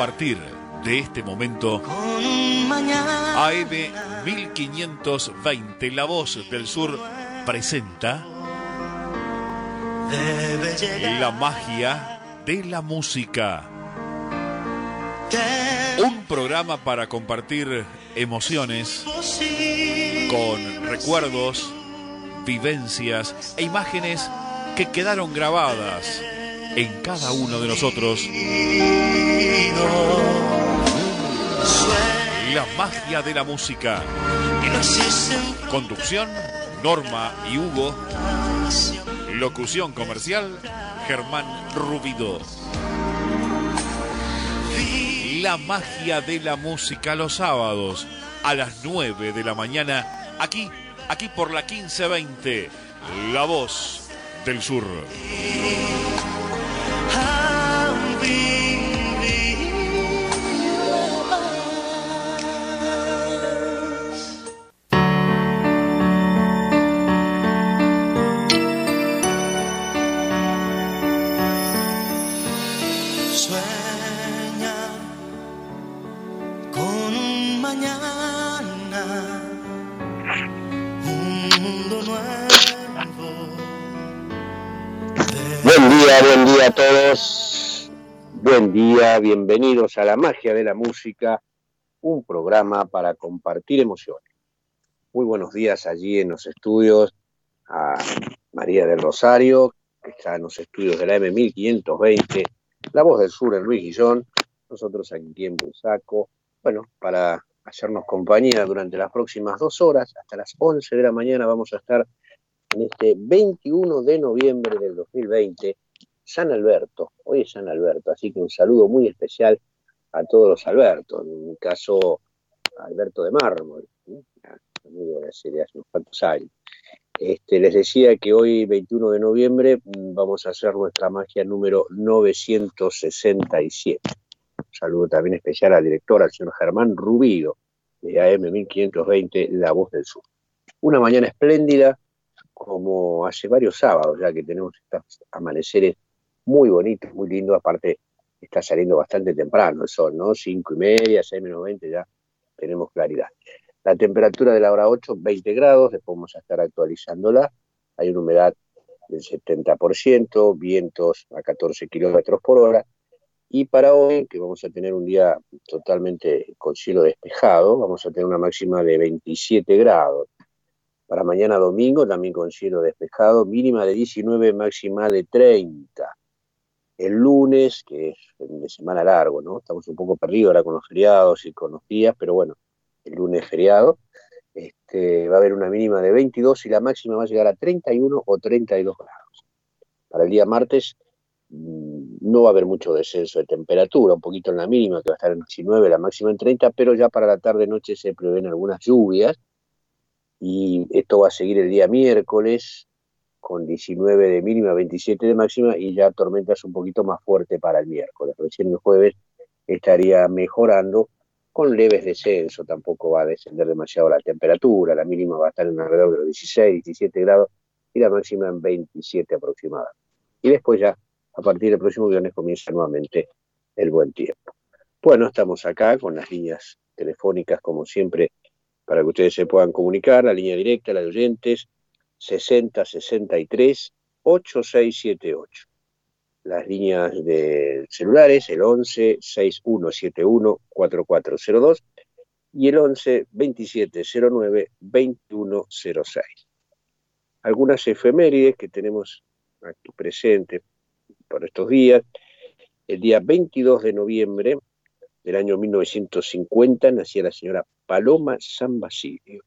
partir de este momento, AM 1520, La Voz del Sur, presenta La magia de la música. Un programa para compartir emociones con recuerdos, vivencias e imágenes que quedaron grabadas en cada uno de nosotros. La magia de la música. Conducción, Norma y Hugo. Locución comercial, Germán Rubido. La magia de la música los sábados a las 9 de la mañana, aquí, aquí por la 1520, La Voz del Sur. Buen Buen día, bienvenidos a la magia de la música, un programa para compartir emociones. Muy buenos días allí en los estudios a María del Rosario, que está en los estudios de la M1520, La Voz del Sur en Luis Guillón, nosotros aquí en Busaco, bueno, para hacernos compañía durante las próximas dos horas, hasta las 11 de la mañana vamos a estar en este 21 de noviembre del 2020 San Alberto, hoy es San Alberto, así que un saludo muy especial a todos los Albertos, en mi caso Alberto de Mármol, amigo de hace, unos cuantos años. Este, les decía que hoy, 21 de noviembre, mm, vamos a hacer nuestra magia número 967. Un saludo también especial al director, al señor Germán Rubido, de AM 1520, La Voz del Sur. Una mañana espléndida, como hace varios sábados ya que tenemos estos amaneceres muy bonito, muy lindo, aparte está saliendo bastante temprano el sol, ¿no? Cinco y media, seis menos 20, ya tenemos claridad. La temperatura de la hora 8, 20 grados, después vamos a estar actualizándola. Hay una humedad del 70%, vientos a 14 kilómetros por hora. Y para hoy, que vamos a tener un día totalmente con cielo despejado, vamos a tener una máxima de 27 grados. Para mañana domingo, también con cielo despejado, mínima de 19, máxima de 30 el lunes, que es de semana largo, ¿no? Estamos un poco perdidos ahora con los feriados y con los días, pero bueno, el lunes feriado. Este, va a haber una mínima de 22 y la máxima va a llegar a 31 o 32 grados. Para el día martes mm, no va a haber mucho descenso de temperatura, un poquito en la mínima, que va a estar en 19, la máxima en 30, pero ya para la tarde-noche se prevén algunas lluvias y esto va a seguir el día miércoles, con 19 de mínima, 27 de máxima y ya tormentas un poquito más fuerte para el miércoles. Recién el jueves estaría mejorando con leves descensos, tampoco va a descender demasiado la temperatura, la mínima va a estar en alrededor de los 16, 17 grados y la máxima en 27 aproximadamente. Y después ya, a partir del próximo viernes, comienza nuevamente el buen tiempo. Bueno, estamos acá con las líneas telefónicas, como siempre, para que ustedes se puedan comunicar, la línea directa, la de oyentes, 6063 8678. Las líneas de celulares, el 11 6171 4402 y el 11 2709 2106. Algunas efemérides que tenemos aquí presentes por estos días. El día 22 de noviembre del año 1950 nacía la señora Paloma San Basilio.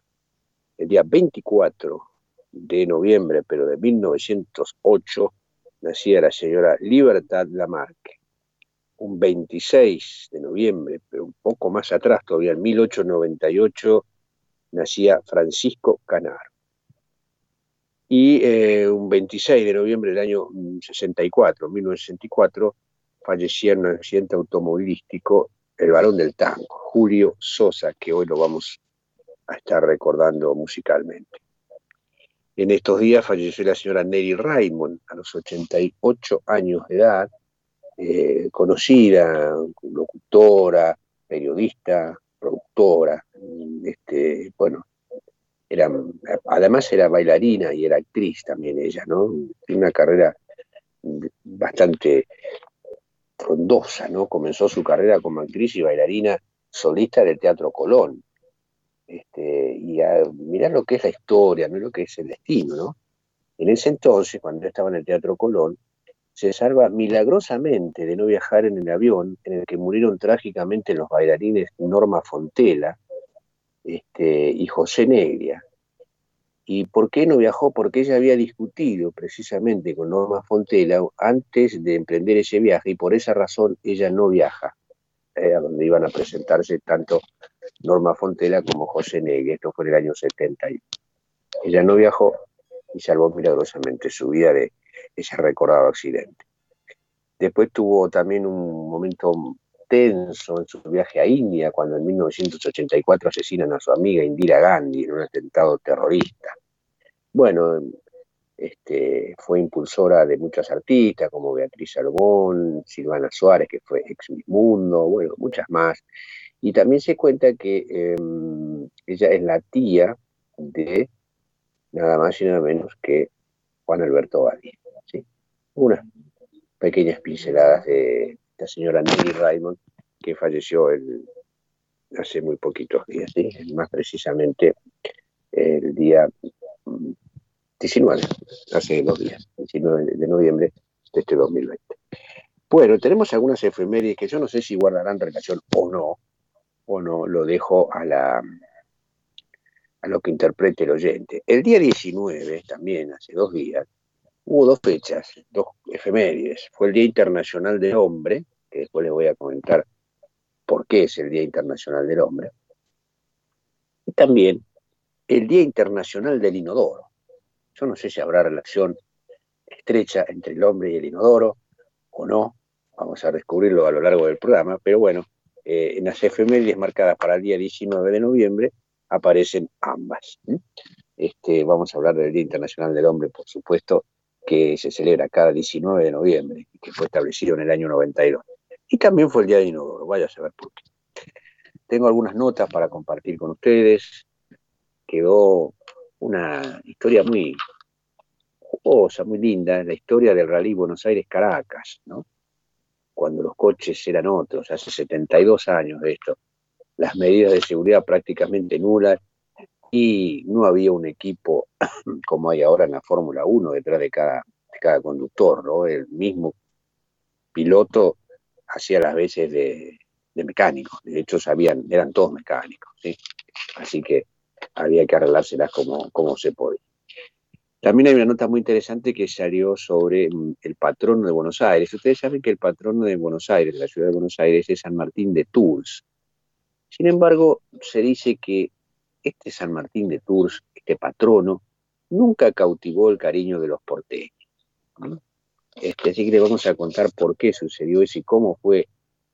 El día 24 de noviembre, pero de 1908, nacía la señora Libertad Lamarque. Un 26 de noviembre, pero un poco más atrás, todavía en 1898, nacía Francisco Canaro. Y eh, un 26 de noviembre del año 64, 1964, fallecía en un accidente automovilístico el varón del tango, Julio Sosa, que hoy lo vamos a estar recordando musicalmente. En estos días falleció la señora Nelly Raymond a los 88 años de edad. eh, conocida, locutora, periodista, productora, este, bueno, era, además era bailarina y era actriz también ella, ¿no? Una carrera bastante frondosa, ¿no? Comenzó su carrera como actriz y bailarina solista del Teatro Colón. Este, y a mirar lo que es la historia, no lo que es el destino, ¿no? En ese entonces, cuando estaba en el Teatro Colón, se salva milagrosamente de no viajar en el avión en el que murieron trágicamente los bailarines Norma Fontela este, y José Negria. ¿Y por qué no viajó? Porque ella había discutido precisamente con Norma Fontela antes de emprender ese viaje y por esa razón ella no viaja eh, a donde iban a presentarse tanto Norma Fontela como José Negri. Esto fue en el año 71. Ella no viajó y salvó milagrosamente su vida de ese recordado accidente. Después tuvo también un momento tenso en su viaje a India, cuando en 1984 asesinan a su amiga Indira Gandhi en un atentado terrorista. Bueno, este, fue impulsora de muchas artistas como Beatriz Salomón, Silvana Suárez, que fue ex Mundo, bueno, muchas más. Y también se cuenta que em, ella es la tía de nada más y nada menos que Juan Alberto Valle. ¿sí? Unas pequeñas pinceladas de la señora Nelly Raymond, que falleció hace muy poquitos días, ¿sí? más precisamente el día 19, mm, hace dos días, 19 de noviembre de este 2020. Bueno, tenemos algunas efemérides que yo no sé si guardarán relación o no, o no, lo dejo a la a lo que interprete el oyente. El día 19, también hace dos días, hubo dos fechas, dos efemérides. Fue el Día Internacional del Hombre, que después les voy a comentar por qué es el Día Internacional del Hombre. Y también el Día Internacional del Inodoro. Yo no sé si habrá relación estrecha entre el hombre y el inodoro o no. Vamos a descubrirlo a lo largo del programa, pero bueno, eh, en las efemérides marcadas para el día 19 de noviembre aparecen ambas. Este, vamos a hablar del Día Internacional del Hombre, por supuesto, que se celebra cada 19 de noviembre que fue establecido en el año 92. Y también fue el Día de Inodoro, vaya a saber por qué. Tengo algunas notas para compartir con ustedes. Quedó una historia muy jugosa, muy linda, la historia del Rally Buenos Aires-Caracas, ¿no? Cuando los coches eran otros, hace 72 años de esto las medidas de seguridad prácticamente nulas y no había un equipo como hay ahora en la Fórmula 1 detrás de cada, conductor, ¿no? El mismo piloto hacía las veces de, de mecánico, de hecho sabían, eran todos mecánicos, ¿sí? Así que había que arreglárselas como, como se podía. También hay una nota muy interesante que salió sobre mm, el patrono de Buenos Aires. Ustedes saben que el patrono de Buenos Aires, de la ciudad de Buenos Aires, es San Martín de Tours. Sin embargo, se dice que este San Martín de Tours, este patrono, nunca cautivó el cariño de los porteños. Este, así que le vamos a contar por qué sucedió eso y cómo fue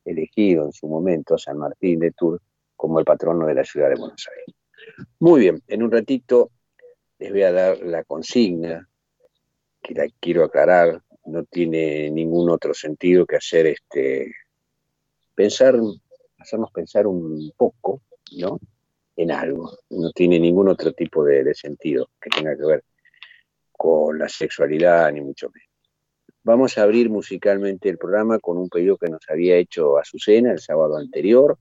elegido en su momento San Martín de Tours como el patrono de la ciudad de Buenos Aires. Muy bien, en un ratito les voy a dar la consigna, que la quiero aclarar, no tiene ningún otro sentido que hacer este pensar hacernos pensar un poco, ¿no? En algo. No tiene ningún otro tipo de, sentido que tenga que ver con la sexualidad, ni mucho menos. Vamos a abrir musicalmente el programa con un pedido que nos había hecho Azucena el sábado anterior.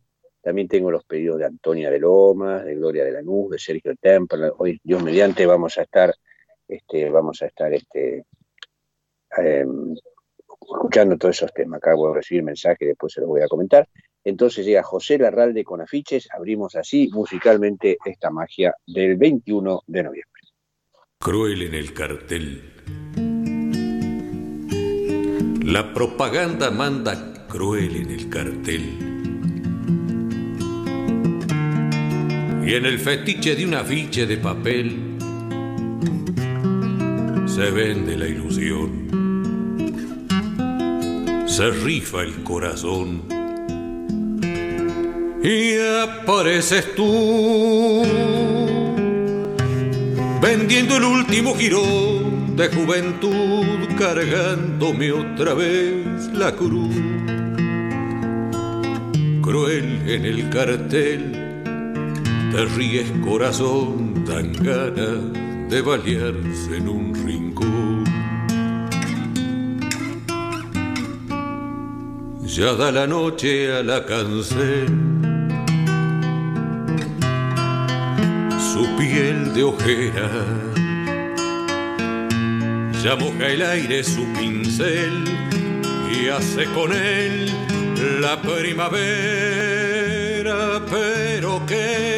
También tengo los pedidos de Antonia de Lomas, de Gloria de la Lanús, de Sergio Temple. Hoy, Dios mediante, vamos a estar, este, vamos a estar este, em, escuchando todos esos temas. Acabo de recibir mensaje, después se los voy a comentar. Entonces llega José Larralde con afiches, abrimos así musicalmente esta magia del 21 de noviembre. Cruel en el cartel. La propaganda manda cruel en el cartel. Y en el fetiche de un afiche de papel se vende la ilusión. Se rifa el corazón y apareces tú vendiendo el último girón de juventud cargándome otra vez la cruz. Cruel en el cartel, te ríes corazón, tan ganas de balearse en un rincón. Ya da la noche a la cancel, su piel de ojera ya moja el aire su pincel y hace con él la primavera. Pero que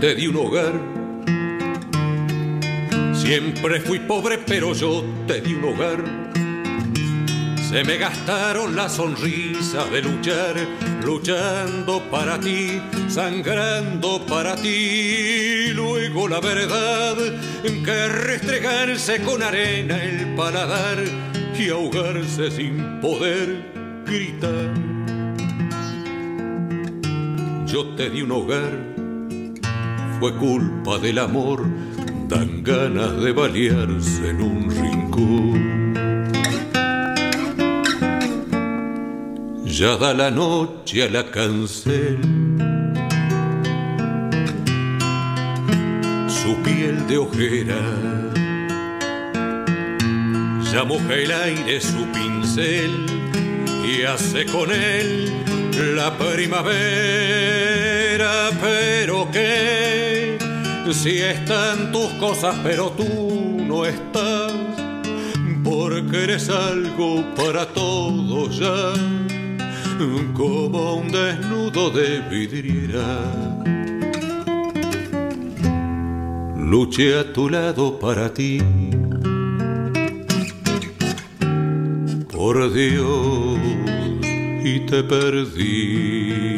Te di un hogar, siempre fui pobre, pero yo te di un hogar se me gastaron la sonrisa de luchar, luchando para ti, sangrando para ti. Luego la verdad que restregarse con arena el paladar y ahogarse sin poder gritar. Yo te di un hogar, fue culpa del amor, dan ganas de balearse en un rincón. ya da la noche a la cancel. Su piel de ojera ya moja el aire su pincel y hace con él la primavera. Pero que si están tus cosas, pero tú no estás, porque eres algo para todos ya como un desnudo de vidriera. Luché a tu lado para ti. Por Dios, y te perdí.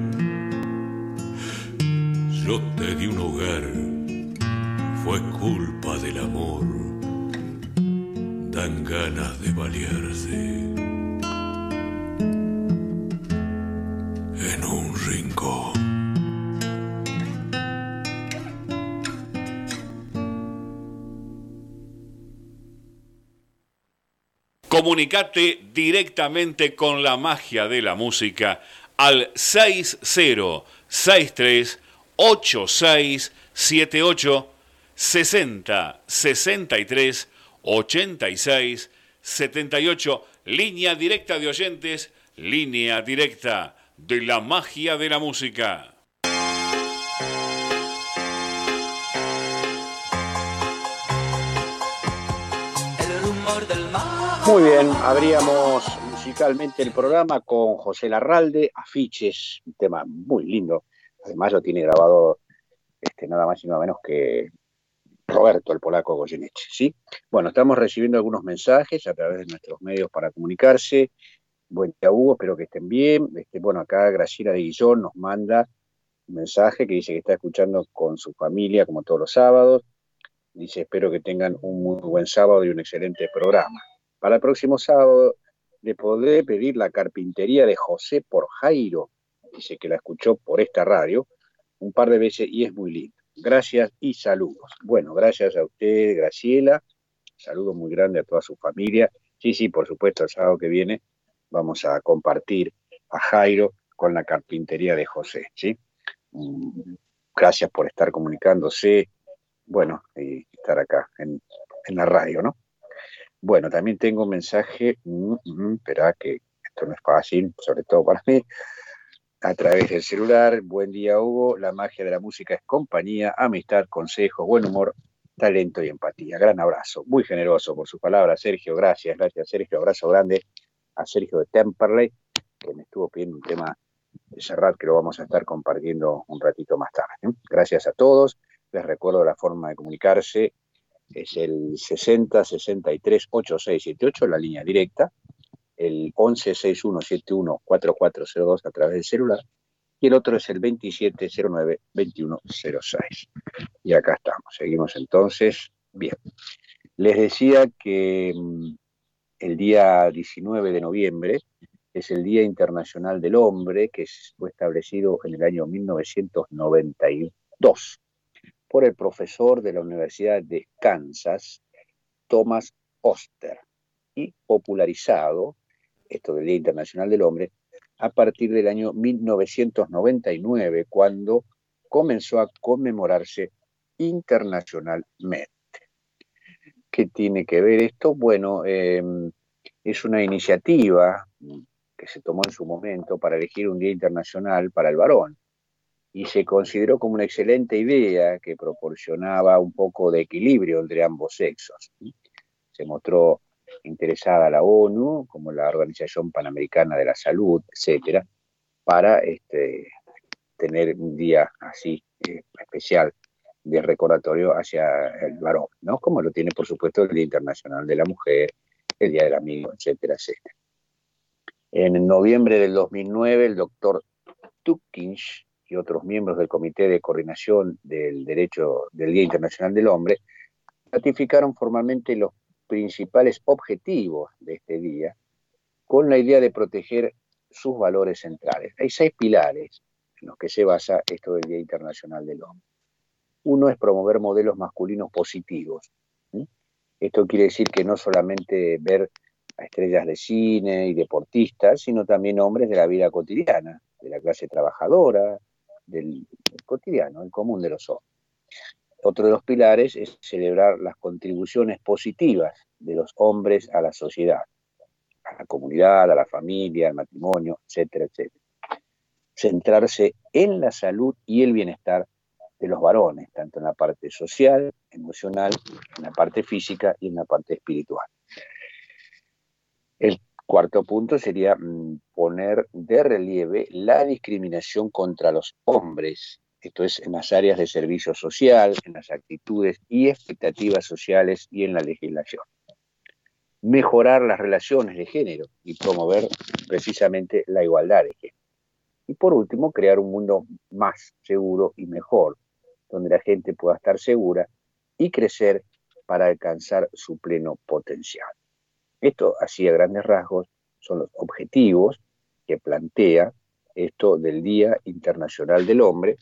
Yo te di un hogar, fue culpa del amor. Dan ganas de balearse. En un rincón. Comunicate directamente con la magia de la música al 6063 8678 60 63 86 78, línea directa de oyentes, línea directa de la magia de la música. Muy bien, abríamos musicalmente el programa con José Larralde, Afiches, un tema muy lindo. Además lo tiene grabado este, nada más y nada menos que Roberto, el polaco Goyeneche, ¿sí? Bueno, estamos recibiendo algunos mensajes a través de nuestros medios para comunicarse. Buen día, Hugo, espero que estén bien. Este, bueno, acá Graciela de Guillón nos manda un mensaje que dice que está escuchando con su familia, como todos los sábados. Dice, espero que tengan un muy buen sábado y un excelente programa. Para el próximo sábado le podré pedir la carpintería de José por Jairo. Dice que la escuchó por esta radio un par de veces y es muy lindo. Gracias y saludos. Bueno, gracias a usted, Graciela. Saludo muy grande a toda su familia. Sí, sí, por supuesto, el sábado que viene vamos a compartir a Jairo con la carpintería de José, ¿sí? Mm, gracias por estar comunicándose, bueno, y estar acá en, la radio, ¿no? Bueno, también tengo un mensaje, mm, mm, espera que esto no es fácil, sobre todo para mí, a través del celular. Buen día, Hugo. La magia de la música es compañía, amistad, consejo, buen humor, talento y empatía. Gran abrazo. Muy generoso por sus palabras, Sergio. Gracias, gracias, Sergio. Abrazo grande a Sergio de Temperley, que me estuvo pidiendo un tema de Serrat que lo vamos a estar compartiendo un ratito más tarde. ¿eh? Gracias a todos. Les recuerdo la forma de comunicarse. Es el 60 63 8678, la línea directa el 1161714402 a través del celular y el otro es el 2709-2106. Y acá estamos, seguimos entonces. Bien, les decía que mm, el día 19 de noviembre es el Día Internacional del Hombre, que fue establecido en el año 1992 por el profesor de la Universidad de Kansas, Thomas Oster, y popularizado esto del Día Internacional del Hombre, a partir del año 1999, cuando comenzó a conmemorarse internacionalmente. ¿Qué tiene que ver esto? Bueno, em, es una iniciativa que se tomó en su momento para elegir un Día Internacional para el varón y se consideró como una excelente idea que proporcionaba un poco de equilibrio entre ambos sexos. Se mostró interesada la ONU, como la Organización Panamericana de la Salud, etcétera, para este, tener un día así eh, especial de recordatorio hacia el varón, ¿no? Como lo tiene, por supuesto, el Día Internacional de la Mujer, el Día del Amigo, etcétera, etcétera. En noviembre del 2009, el doctor Tukins y otros miembros del Comité de Coordinación del Derecho del Día Internacional del Hombre ratificaron formalmente los principales objetivos de este día con la idea de proteger sus valores centrales. Hay seis pilares en los que se basa esto del Día Internacional del Hombre. Uno es promover modelos masculinos positivos. Esto quiere decir que no solamente ver a estrellas de cine y deportistas, sino también hombres de la vida cotidiana, de la clase trabajadora, del, del cotidiano, el común de los hombres. Otro de los pilares es celebrar las contribuciones positivas de los hombres a la sociedad, a la comunidad, a la familia, al matrimonio, etcétera, etcétera. Centrarse en la salud y el bienestar de los varones, tanto en la parte social, emocional, en la parte física y en la parte espiritual. El cuarto punto sería mm, poner de relieve la discriminación contra los hombres esto es en las áreas de servicio social, en las actitudes y expectativas sociales y en la legislación. Mejorar las relaciones de género y promover precisamente la igualdad de género. Y por último, crear un mundo más seguro y mejor, donde la gente pueda estar segura y crecer para alcanzar su pleno potencial. Esto, así a grandes rasgos, son los objetivos que plantea esto del Día Internacional del Hombre,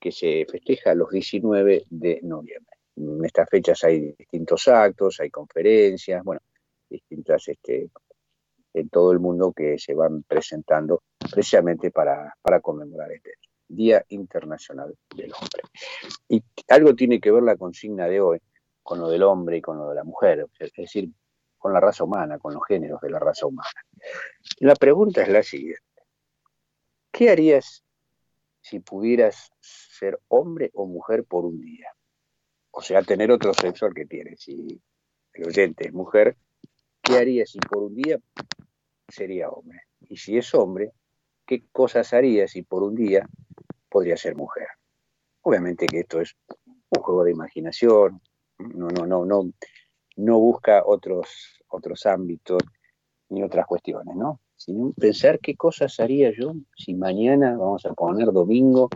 que se festeja los 19 de noviembre. En estas fechas hay distintos actos, hay conferencias, bueno, distintas este, en todo el mundo que se van presentando precisamente para, para conmemorar este Día Internacional del Hombre. Y algo tiene que ver la consigna de hoy con lo del hombre y con lo de la mujer, es decir, con la raza humana, con los géneros de la raza humana. La pregunta es la siguiente. ¿Qué harías si pudieras ser hombre o mujer por un día. O sea, tener otro sexo al que tienes. Si el oyente es mujer, ¿qué haría si por un día sería hombre? Y si es hombre, ¿qué cosas haría si por un día podría ser mujer? Obviamente que esto es un juego de imaginación, no, no, no, no, no busca otros, otros ámbitos ni otras cuestiones, ¿no? Sino pensar qué cosas haría yo si mañana, vamos a poner domingo,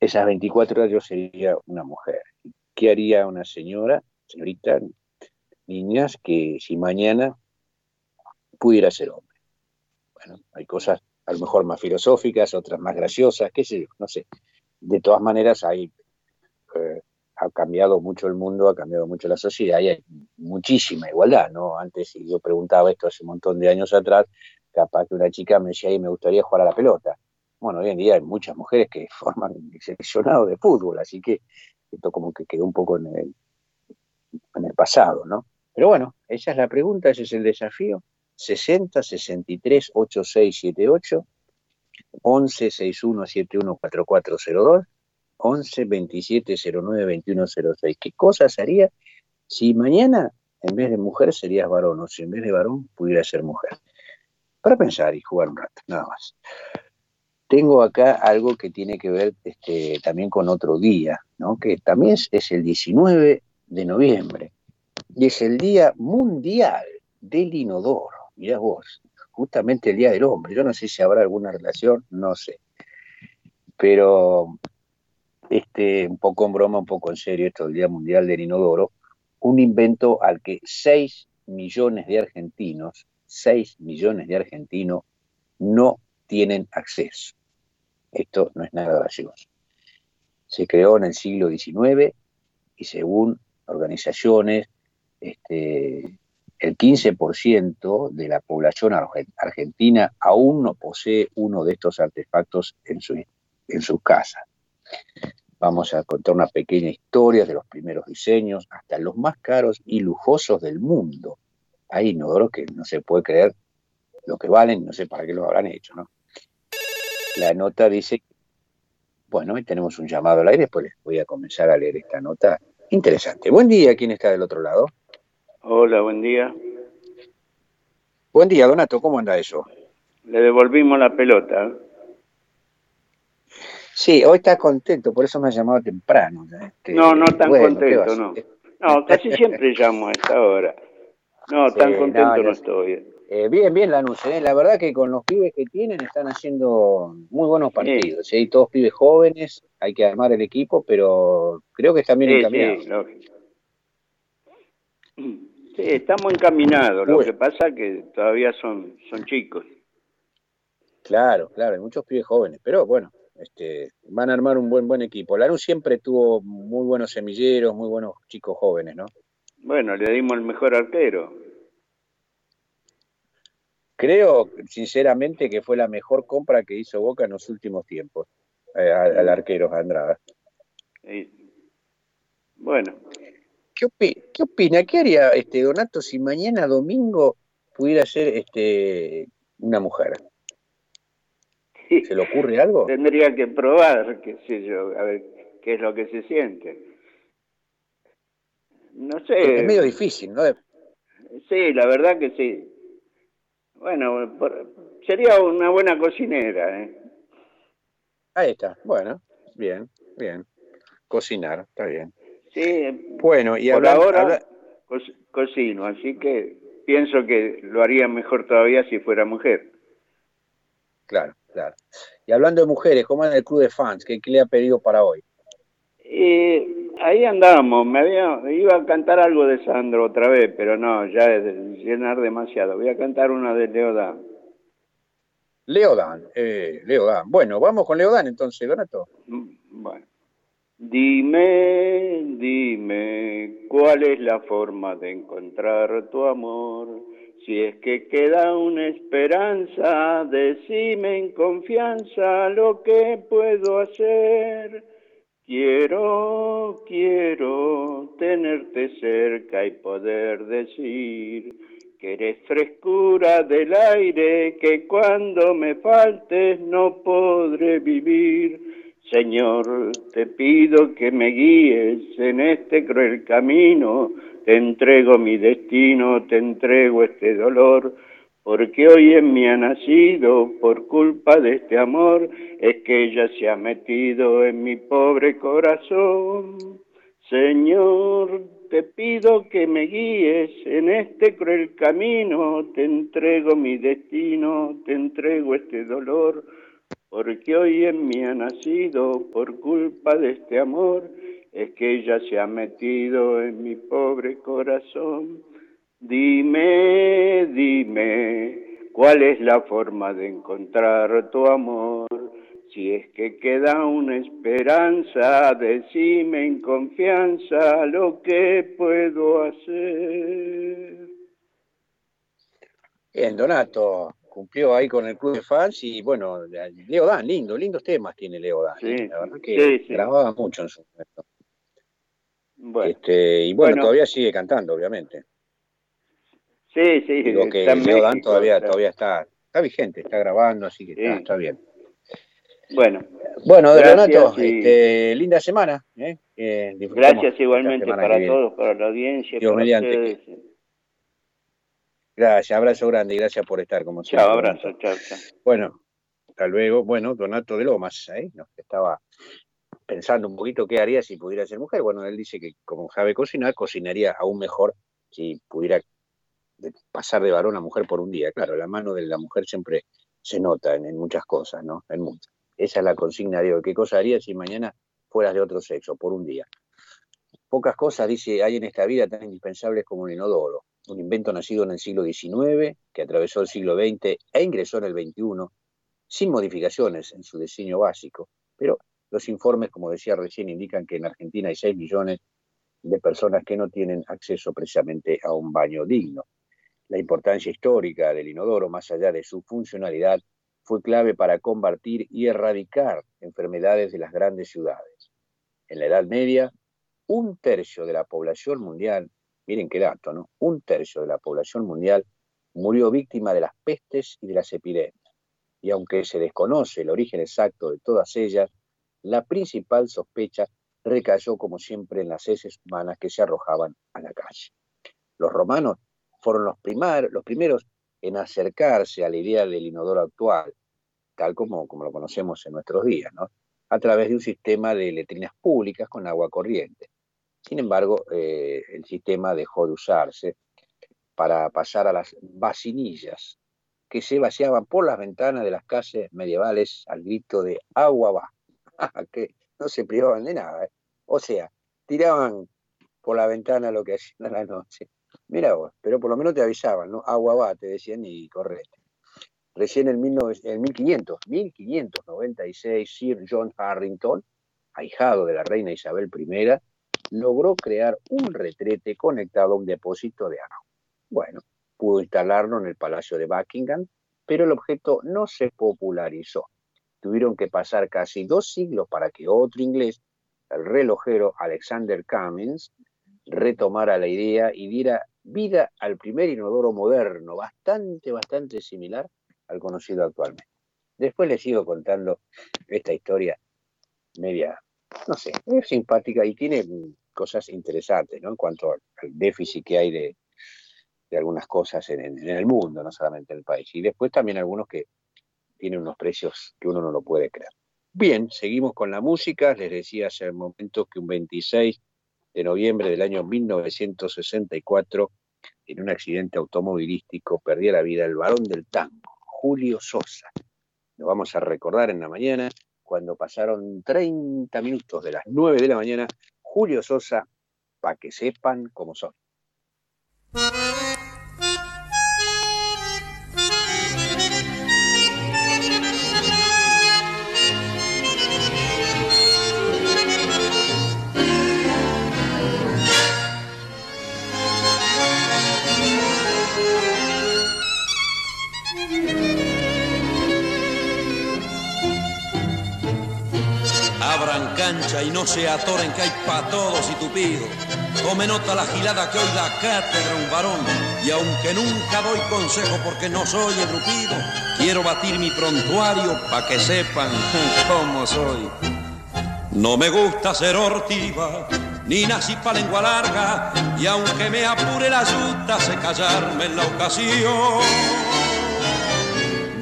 esas 24 horas yo sería una mujer. ¿Qué haría una señora, señorita, niñas, que si mañana pudiera ser hombre? Bueno, hay cosas a lo mejor más filosóficas, otras más graciosas, qué sé yo, no sé. De todas maneras, hay, eh, ha cambiado mucho el mundo, ha cambiado mucho la sociedad y hay muchísima igualdad, ¿no? Antes, y yo preguntaba esto hace un montón de años atrás, capaz que una chica me decía, me gustaría jugar a la pelota bueno, hoy en día hay muchas mujeres que forman el seleccionado de fútbol, así que esto como que quedó un poco en el, en el pasado, ¿no? Pero bueno, esa es la pregunta, ese es el desafío. 60 63 8678 11 61 71 4402 11 27 09 21 06. ¿Qué cosas haría si mañana en vez de mujer serías varón o si en vez de varón pudiera ser mujer? Para pensar y jugar un rato, nada más. Tengo acá algo que tiene que ver este, también con otro día, ¿no? que también es el 19 de noviembre y es el Día Mundial del Inodoro. Mirá vos, justamente el Día del Hombre. Yo no sé si habrá alguna relación, no sé. Pero este, un poco en broma, un poco en serio, esto del Día Mundial del Inodoro, un invento al que 6 millones de argentinos, 6 millones de argentinos no tienen acceso. Esto no es nada gracioso. Se creó en el siglo XIX y según organizaciones, este, el 15% de la población argentina aún no posee uno de estos artefactos en su, en casa. Vamos a contar una pequeña historia de los primeros diseños hasta los más caros y lujosos del mundo. Hay inodoros que no se puede creer lo que valen, no sé para qué lo habrán hecho, ¿no? La nota dice, bueno, hoy tenemos un llamado al aire, después les voy a comenzar a leer esta nota interesante. Buen día, ¿quién está del otro lado? Hola, buen día. Buen día, Donato, ¿cómo anda eso? Le devolvimos la pelota. Sí, hoy está contento, por eso me ha llamado temprano. Este, no, no tan contento, no. No, casi siempre llamo a esta hora. No, tan contento no, estoy. Eh, bien, bien, Lanús. Eh. La verdad que con los pibes que tienen están haciendo muy buenos partidos. Hay todos pibes jóvenes, hay que armar el equipo, pero creo que están bien encaminados. Sí, Sí, estamos encaminados, lo que pasa es que todavía son, son chicos. Claro, claro, hay muchos pibes jóvenes, pero bueno, este, van a armar un buen buen equipo. Lanús siempre tuvo muy buenos semilleros, muy buenos chicos jóvenes, ¿no? Bueno, le dimos el mejor arquero. Creo, sinceramente, que fue la mejor compra que hizo Boca en los últimos tiempos, eh, al, arquero Andrada. Bueno, ¿Qué, opina? ¿Qué haría este Donato si mañana domingo pudiera ser este una mujer? ¿Se le ocurre algo? Tendría que probar, qué sé yo, a ver qué es lo que se siente. No sé. Es medio difícil, ¿no? Sí, la verdad que sí. Bueno, sería una buena cocinera. ¿eh? Ahí está, bueno, bien, bien. Cocinar, está bien. Sí, bueno, y por ahora cocino, así que pienso que lo haría mejor todavía si fuera mujer. Claro, claro. Y hablando de mujeres, ¿cómo anda el club de fans? ¿Qué, le ha pedido para hoy? Eh, ahí andamos, me había, iba a cantar algo de Sandro otra vez, pero no, ya es de llenar demasiado. Voy a cantar una de Leodan. Leodan, eh, Leodan. Bueno, vamos con Leodan entonces, Donato. Mm, bueno. Dime, dime, ¿cuál es la forma de encontrar tu amor? Si es que queda una esperanza, decime en confianza lo que puedo hacer. Quiero, quiero tenerte cerca y poder decir que eres frescura del aire, que cuando me faltes no podré vivir. Señor, te pido que me guíes en este cruel camino, te entrego mi destino, te entrego este dolor, porque hoy en mí ha nacido, por culpa de este amor, es que ella se ha metido en mi pobre corazón. Señor, te pido que me guíes en este cruel camino, te entrego mi destino, te entrego este dolor, porque hoy en mí ha nacido por culpa de este amor, es que ella se ha metido en mi pobre corazón. Dime, dime, ¿cuál es la forma de encontrar tu amor? Si es que queda una esperanza, decime en confianza lo que puedo hacer. Bien, Donato, cumplió ahí con el club de fans y bueno, Leo Dan, lindo, lindos temas tiene Leo Dan. ¿eh? la verdad que grababa mucho en su momento. Bueno, este, y bueno, todavía sigue cantando, obviamente. Sí, sí. Digo que Leo Dan todavía, todavía está, está vigente, está grabando, así que está, bien. Bueno. Bueno, Donato, este, linda semana. ¿eh? gracias igualmente para todos, para la audiencia. Dios mediante. Gracias, abrazo grande y gracias por estar como siempre. Chao, abrazo, chao, chao. Bueno, hasta luego. Bueno, Donato de Lomas, ¿eh? estaba pensando un poquito qué haría si pudiera ser mujer. Bueno, él dice que como sabe cocinar, cocinaría aún mejor si pudiera pasar de varón a mujer por un día. Claro, la mano de la mujer siempre se nota en, muchas cosas, ¿no? En muchas. Esa es la consigna de hoy. ¿Qué cosa haría si mañana fueras de otro sexo por un día? Pocas cosas, dice, hay en esta vida tan indispensables como un inodoro un invento nacido en el siglo XIX, que atravesó el siglo XX e ingresó en el XXI, sin modificaciones en su diseño básico, pero los informes, como decía recién, indican que en Argentina hay 6 millones de personas que no tienen acceso precisamente a un baño digno. La importancia histórica del inodoro, más allá de su funcionalidad, fue clave para combatir y erradicar enfermedades de las grandes ciudades. En la Edad Media, un tercio de la población mundial miren qué dato, ¿no? Un tercio de la población mundial murió víctima de las pestes y de las epidemias. Y aunque se desconoce el origen exacto de todas ellas, la principal sospecha recayó como siempre en las heces humanas que se arrojaban a la calle. Los romanos fueron los, los primeros en acercarse a la idea del inodoro actual, tal como, como lo conocemos en nuestros días, a través de un sistema de letrinas públicas con agua corriente. Sin embargo, eh, el sistema dejó de usarse para pasar a las vacinillas que se vaciaban por las ventanas de las casas medievales al grito de agua va, que no se privaban de nada. ¿eh? O sea, tiraban por la ventana lo que hacían a la noche. Mira vos, pero por lo menos te avisaban, ¿no? Agua va, te decían y correte. Recién en, en 1500, 1596, Sir John Harrington, ahijado de la reina Isabel I, logró crear un retrete conectado a un depósito de agua. Bueno, pudo instalarlo en el Palacio de Buckingham, pero el objeto no se popularizó. Tuvieron que pasar casi dos siglos para que otro inglés, el relojero Alexander Cummins, retomara la idea y diera vida al primer inodoro moderno, bastante, bastante similar al conocido actualmente. Después les sigo contando esta historia media no sé, es simpática y tiene cosas interesantes, ¿no? En cuanto al déficit que hay de, algunas cosas en, el mundo, no solamente en el país. Y después también algunos que tienen unos precios que uno no lo puede creer. Bien, seguimos con la música. Les decía hace un momento que un 26 de noviembre del año 1964, en un accidente automovilístico, perdía la vida el varón del tango, Julio Sosa. Lo vamos a recordar en la mañana cuando pasaron 30 minutos de las 9 de la mañana, Julio Sosa, para que sepan cómo son. Y no se atoren que hay pa' todos y tupido. Tome nota la gilada que hoy da cátedra un varón. Y aunque nunca doy consejo porque no soy engrupido, quiero batir mi prontuario pa' que sepan cómo soy. No me gusta ser hortiva, ni nací pa' lengua larga, y aunque me apure la yuta, sé callarme en la ocasión.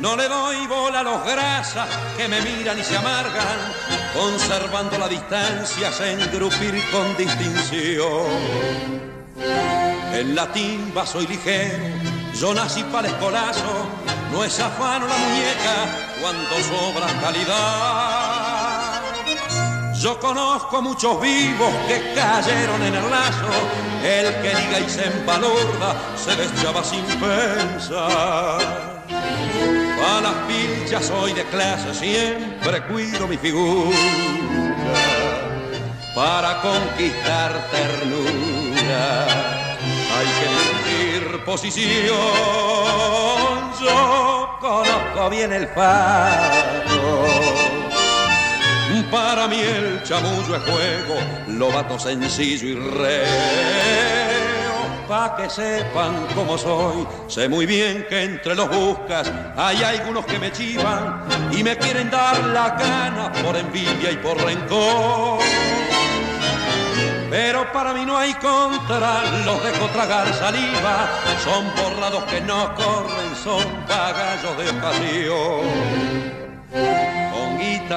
No le doy bola a los grasas que me miran y se amargan, conservando la distancia, se engrupir con distinción. En la timba soy ligero, yo nací para escolazo, no es afano la muñeca cuando sobra calidad. Yo conozco muchos vivos que cayeron en el lazo, el que diga y se empalorda se deschaba sin pensar. A las pilchas soy de clase, siempre cuido mi figura para conquistar ternura. Hay que mentir posición. Yo conozco bien el pato. Para mí el chamullo es juego, lo vato sencillo y reo. Pa' que sepan cómo soy, sé muy bien que entre los buscas hay algunos que me chivan y me quieren dar la gana por envidia y por rencor. Pero para mí no hay contra, los dejo tragar saliva, son borrados que no corren, son pagallos de ocasión.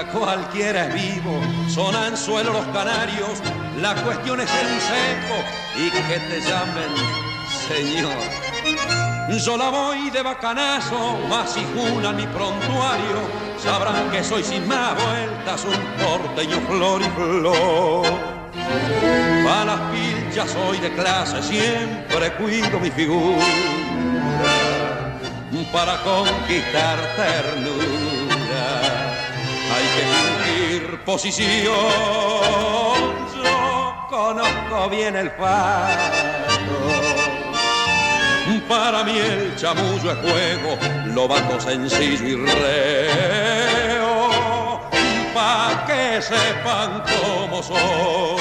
Cualquiera es vivo, son anzuelos los canarios, la cuestión es el seco y que te llamen señor. Yo la voy de bacanazo, más si juna mi prontuario, sabrán que soy sin más vueltas un porteño flor y flor. Para las pilchas soy de clase, siempre cuido mi figura. Para conquistar ternura que posición. Yo conozco bien el pato. Para mí el chamullo es juego, lo bato sencillo y reo pa' que sepan cómo son.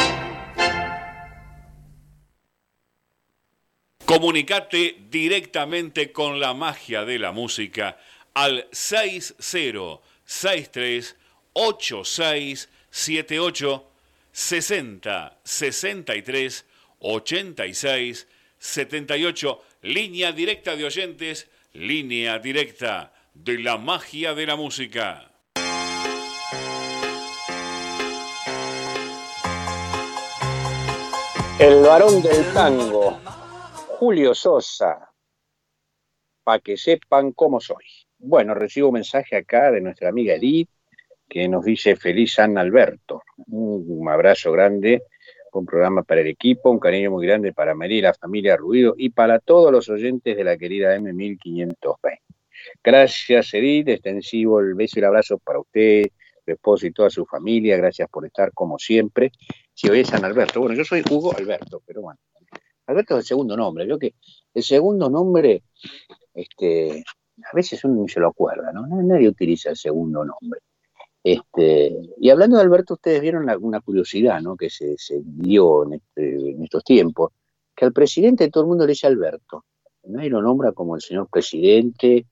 Comunicate directamente con la magia de la música al 6063 8678 60 63 86 78 línea directa de oyentes, línea directa de la magia de la música. El varón del tango, Julio Sosa, para que sepan cómo soy. Bueno, recibo un mensaje acá de nuestra amiga Edith, que nos dice feliz San Alberto. Un abrazo grande, un programa para el equipo, un cariño muy grande para María y la familia Ruido y para todos los oyentes de la querida M1520. Gracias, Edith, extensivo el beso y el abrazo para usted, su esposo y toda su familia. Gracias por estar como siempre. Si hoy es San Alberto. Bueno, yo soy Hugo Alberto, pero bueno. Alberto es el segundo nombre. Creo que el segundo nombre, este, a veces uno ni se lo acuerda, ¿no? Nadie utiliza el segundo nombre. Este, y hablando de Alberto, ustedes vieron alguna curiosidad ¿no? que se, dio este, en, estos tiempos, que al presidente todo el mundo le dice Alberto. Nadie lo nombra como el señor presidente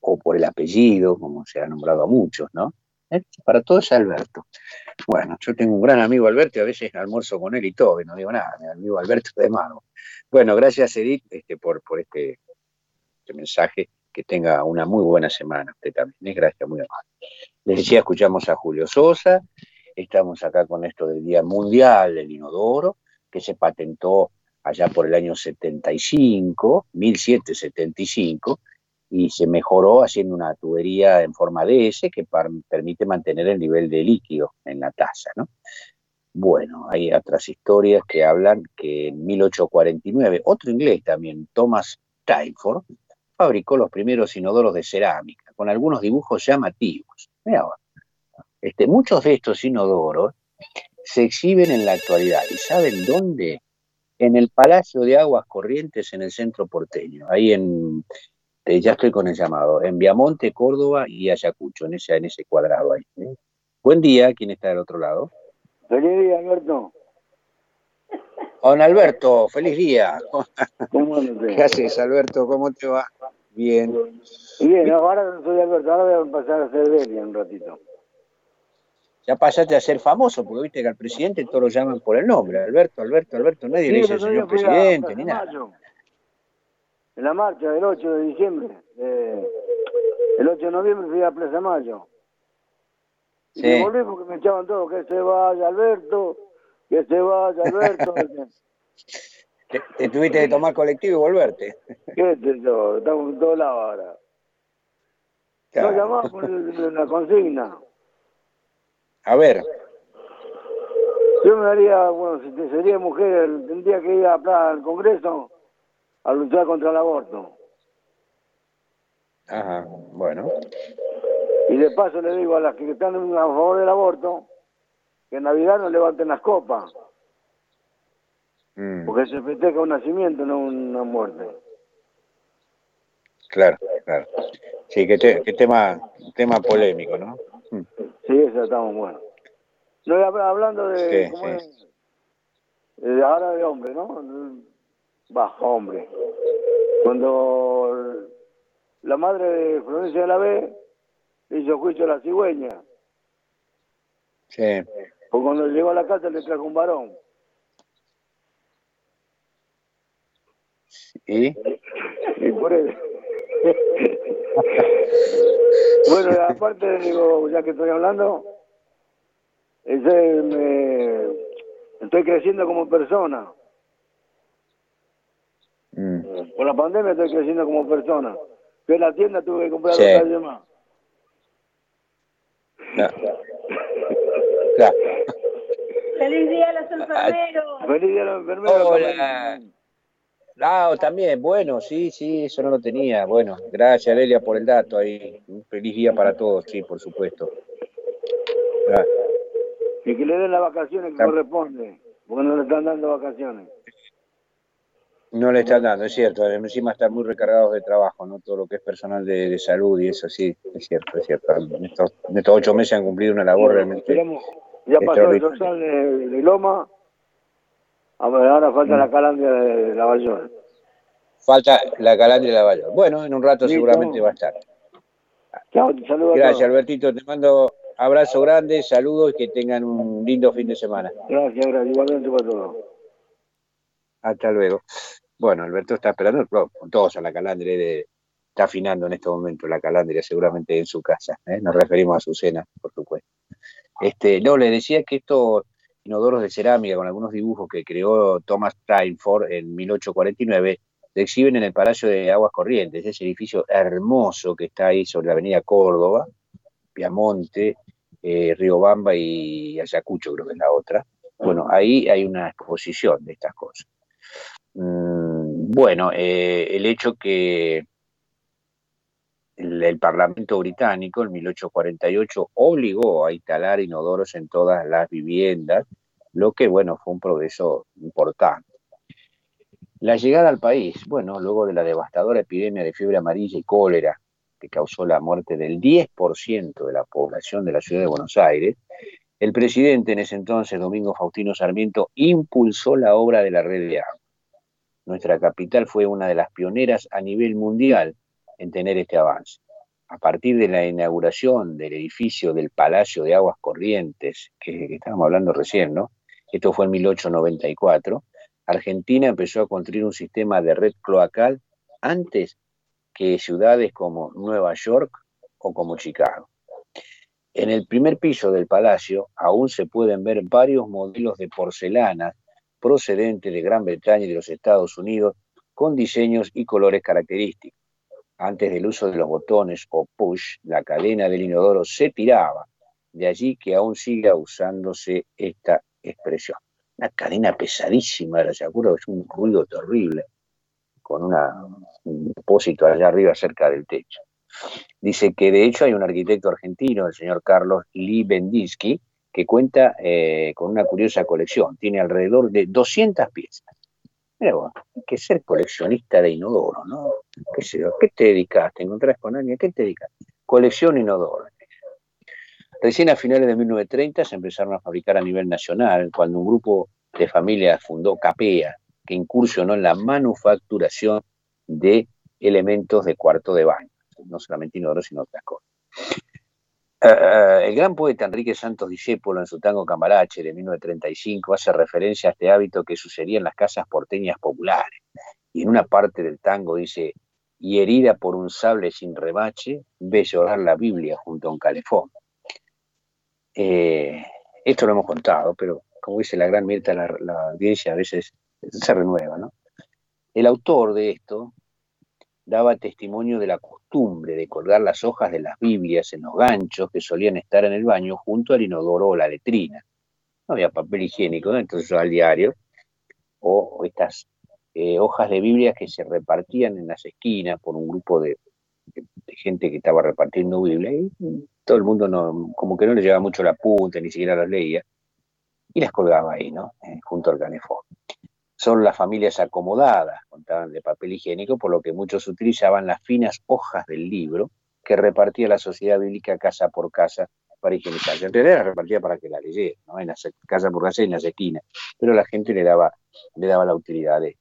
o por el apellido, como se ha nombrado a muchos, ¿no? ¿Eh? Para todos es Alberto. Bueno, yo tengo un gran amigo Alberto y a veces almuerzo con él y todo, y no digo nada, mi amigo Alberto de mano. Bueno, gracias Edith este, por, por este, este, mensaje. Que tenga una muy buena semana usted también. ¿eh? Gracias, muy amable. Les decía, escuchamos a Julio Sosa. Estamos acá con esto del Día Mundial del Inodoro, que se patentó allá por el año 75, 1775 y se mejoró haciendo una tubería en forma DS que permite mantener el nivel de líquido en la taza. ¿no? Bueno, hay otras historias que hablan que en 1849, otro inglés también, Thomas Tyford, fabricó los primeros inodoros de cerámica, con algunos dibujos llamativos. Este, muchos de estos inodoros se exhiben en la actualidad. ¿Y saben dónde? En el Palacio de Aguas Corrientes en el centro porteño, ahí en eh, ya estoy con el llamado, en Viamonte, Córdoba y Ayacucho, en ese, en ese cuadrado ahí. ¿eh? Buen día, ¿quién está del otro lado? Feliz Alberto. Don Alberto, feliz día. ¿Cómo ¿Qué haces, Alberto? ¿Cómo te va? Bien. Bien, ahora no soy Alberto, ahora voy a pasar a ser Delia un ratito. Ya pasaste a ser famoso, porque viste que al presidente todos lo llaman por el nombre. Alberto, Alberto, Alberto, nadie le dice señor presidente, ni nada en la marcha del 8 de diciembre. el 8 de noviembre fui a Plaza Mayo. Y me volví porque me echaban todos, que se vaya Alberto, que se vaya Alberto. te, tuviste que tomar colectivo y volverte. ¿Qué es eso? Estamos en todos lados ahora. No llamamos por una consigna. A ver. Yo me daría, bueno, si sería mujer, tendría que ir a, al Congreso a luchar contra el aborto. Ajá, bueno. Y de paso le digo a las que están a favor del aborto que en Navidad no levanten las copas. Mm. Porque se festeja un nacimiento, no una muerte. Claro, claro. Sí, qué, tema, tema polémico, ¿no? Sí, eso está muy bueno. No, hablando de, ¿cómo Es? de ahora de hombre, ¿no? Bajo hombre. Cuando la madre de Florencia de la B hizo juicio a la cigüeña. Sí. Porque cuando llegó a la casa le trajo un varón. ¿Y? Y por eso. bueno, aparte, digo, ya que estoy hablando, ese me, estoy creciendo como persona. Mm. Con la pandemia estoy creciendo como persona. Fui a la tienda, tuve que comprar dos talles Feliz día a los enfermeros. Feliz día a los enfermeros. Hola. Ah, también, bueno, sí, sí, eso no lo tenía. Bueno, gracias, Lelia, por el dato ahí. Un feliz día para todos, sí, por supuesto. Y que le den las vacaciones que corresponde, porque no le están dando vacaciones. No le están dando, es cierto. Encima están muy recargados de trabajo, ¿no? Todo lo que es personal de, salud y eso, sí, es cierto, es cierto. En estos, ocho meses han cumplido una labor realmente. Ya pasó el dorsal de, de Loma, ahora falta la calandria de Lavallol. Falta la calandria de Lavallol. Bueno, en un rato seguramente va a estar. Chao, saludos. Gracias, Albertito. Te mando abrazo grande, saludos y que tengan un lindo fin de semana. Gracias, gracias. Igualmente para todos. Hasta luego. Bueno, Alberto está esperando, con todos a la calandria de, está afinando en este momento la calandria, seguramente en su casa. ¿eh? Nos referimos a su cena, por supuesto. Este, no, le decía que estos inodoros de cerámica con algunos dibujos que creó Thomas Steinford en 1849 se exhiben en el Palacio de Aguas Corrientes, ese edificio hermoso que está ahí sobre la avenida Córdoba, Piamonte, eh, Riobamba y Ayacucho, creo que es la otra. Bueno, ahí hay una exposición de estas cosas. Mm, bueno, eh, el hecho que el, Parlamento británico en 1848 obligó a instalar inodoros en todas las viviendas, lo que, bueno, fue un progreso importante. La llegada al país, bueno, luego de la devastadora epidemia de fiebre amarilla y cólera que causó la muerte del 10% de la población de la ciudad de Buenos Aires, el presidente en ese entonces, Domingo Faustino Sarmiento, impulsó la obra de la red de agua. Nuestra capital fue una de las pioneras a nivel mundial en tener este avance. A partir de la inauguración del edificio del Palacio de Aguas Corrientes, que, estábamos hablando recién, ¿no? Esto fue en 1894, Argentina empezó a construir un sistema de red cloacal antes que ciudades como Nueva York o como Chicago. En el primer piso del palacio aún se pueden ver varios modelos de porcelana procedente de Gran Bretaña y de los Estados Unidos, con diseños y colores característicos. Antes del uso de los botones o push, la cadena del inodoro se tiraba, de allí que aún siga usándose esta expresión. Una cadena pesadísima, ¿se acuerda? Es un ruido terrible, con un depósito allá arriba cerca del techo. Dice que de hecho hay un arquitecto argentino, el señor Carlos Lee Bendisky, que cuenta eh, con una curiosa colección. Tiene alrededor de 200 piezas. Pero bueno, hay que ser coleccionista de inodoro, ¿no? ¿Qué, sé ¿Qué te dedicas? ¿Te encontrás con alguien? ¿Qué te dedicas? Colección inodoro. Recién a finales de 1930 se empezaron a fabricar a nivel nacional, cuando un grupo de familias fundó Capea, que incursionó en la manufacturación de elementos de cuarto de baño, no solamente inodoro, sino otras cosas. Eh, el gran poeta Enrique Santos Discépolo en su tango Cambarache de 1935 hace referencia a este hábito que sucedía en las casas porteñas populares. Y en una parte del tango dice, y herida por un sable sin remache, ve llorar la Biblia junto a un calefón. Eh, esto lo hemos contado, pero como dice la gran Mirta, la, la audiencia a veces se renueva. ¿no? El autor de esto daba testimonio de la costumbre de colgar las hojas de las Biblias en los ganchos que solían estar en el baño junto al inodoro o la letrina. No había papel higiénico, entonces al diario, o estas eh, hojas de Biblia que se repartían en las esquinas por un grupo de, gente que estaba repartiendo Biblia, y todo el mundo no, como que no le llevaba mucho la punta, ni siquiera las leía, y las colgaba ahí, ¿no? Eh, junto al canefón. Son las familias acomodadas, contaban de papel higiénico, por lo que muchos utilizaban las finas hojas del libro que repartía la sociedad bíblica casa por casa para higienizarse. En realidad la repartía para que la leyera, ¿no? en la casa por casa y en las esquinas, pero la gente le daba, le daba la utilidad de,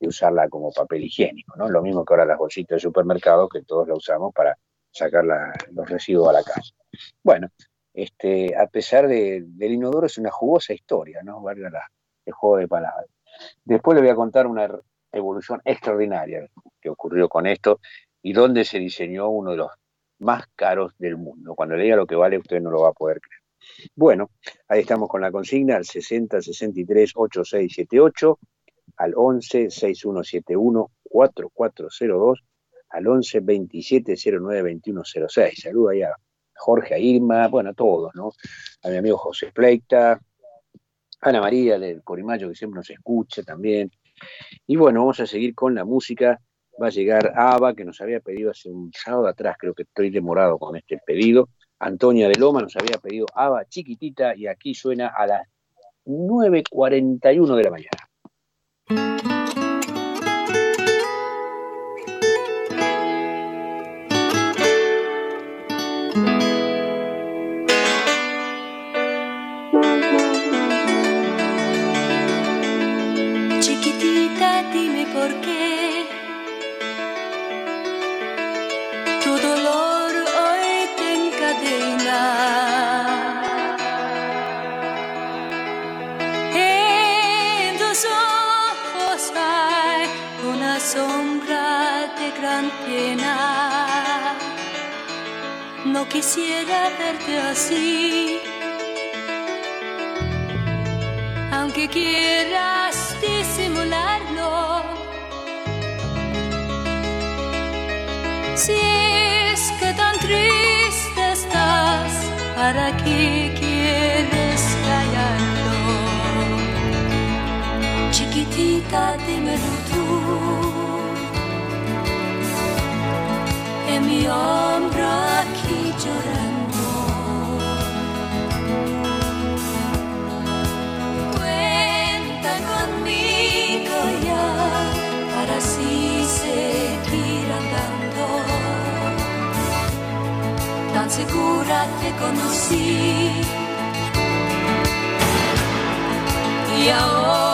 usarla como papel higiénico, ¿no? Lo mismo que ahora las bolsitas de supermercado, que todos la usamos para sacar los residuos a la casa. Bueno, este, a pesar de, del inodoro es una jugosa historia, ¿no? Valga el juego de palabras. Después le voy a contar una evolución extraordinaria que ocurrió con esto y donde se diseñó uno de los más caros del mundo. Cuando le diga lo que vale, usted no lo va a poder creer. Bueno, ahí estamos con la consigna al 60 63 8678, al 11 6171 4402, al 11 27 09 2106. Saludo ahí a Jorge, a Irma, bueno, a todos, ¿no? A mi amigo José Pleita, Ana María del Corimayo, que siempre nos escucha también. Y bueno, vamos a seguir con la música. Va a llegar Ava, que nos había pedido hace un sábado atrás, creo que estoy demorado con este pedido. Antonia de Loma nos había pedido Ava chiquitita y aquí suena a las 9.41 de la mañana. Segura te conocí. Y ahora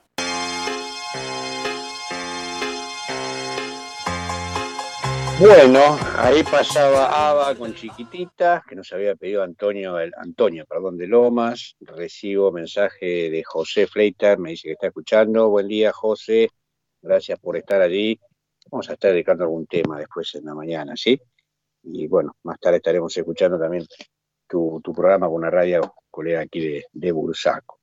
Bueno, ahí pasaba Ava con chiquititas, que nos había pedido Antonio, el, Antonio, perdón, de Lomas. Recibo mensaje de José Fleiter, me dice que está escuchando. Buen día, José. Gracias por estar allí. Vamos a estar dedicando algún tema después en la mañana, ¿sí? Y bueno, más tarde estaremos escuchando también tu, programa con una radio colega aquí de, Bursaco.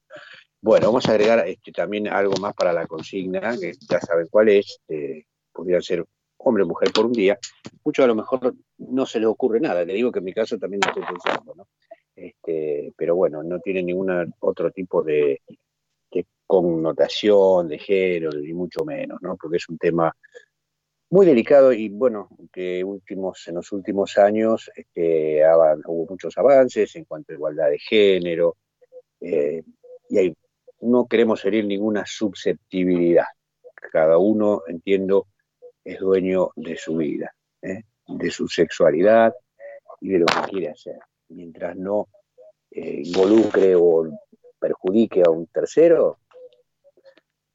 Bueno, vamos a agregar este, también algo más para la consigna, que ya saben cuál es. Eh, podría ser hombre o mujer por un día, mucho a lo mejor no se les ocurre nada. Le digo que en mi caso también lo estoy pensando, ¿no? Este, pero bueno, no tiene ningún otro tipo de, connotación de género, ni mucho menos, ¿no? Porque es un tema muy delicado y bueno, que últimos, en los últimos años este, hubo muchos avances en cuanto a igualdad de género eh, y hay, no queremos herir ninguna susceptibilidad. Cada uno, entiendo, es dueño de su vida, ¿eh? de su sexualidad y de lo que quiere hacer. Mientras no eh, involucre o perjudique a un tercero,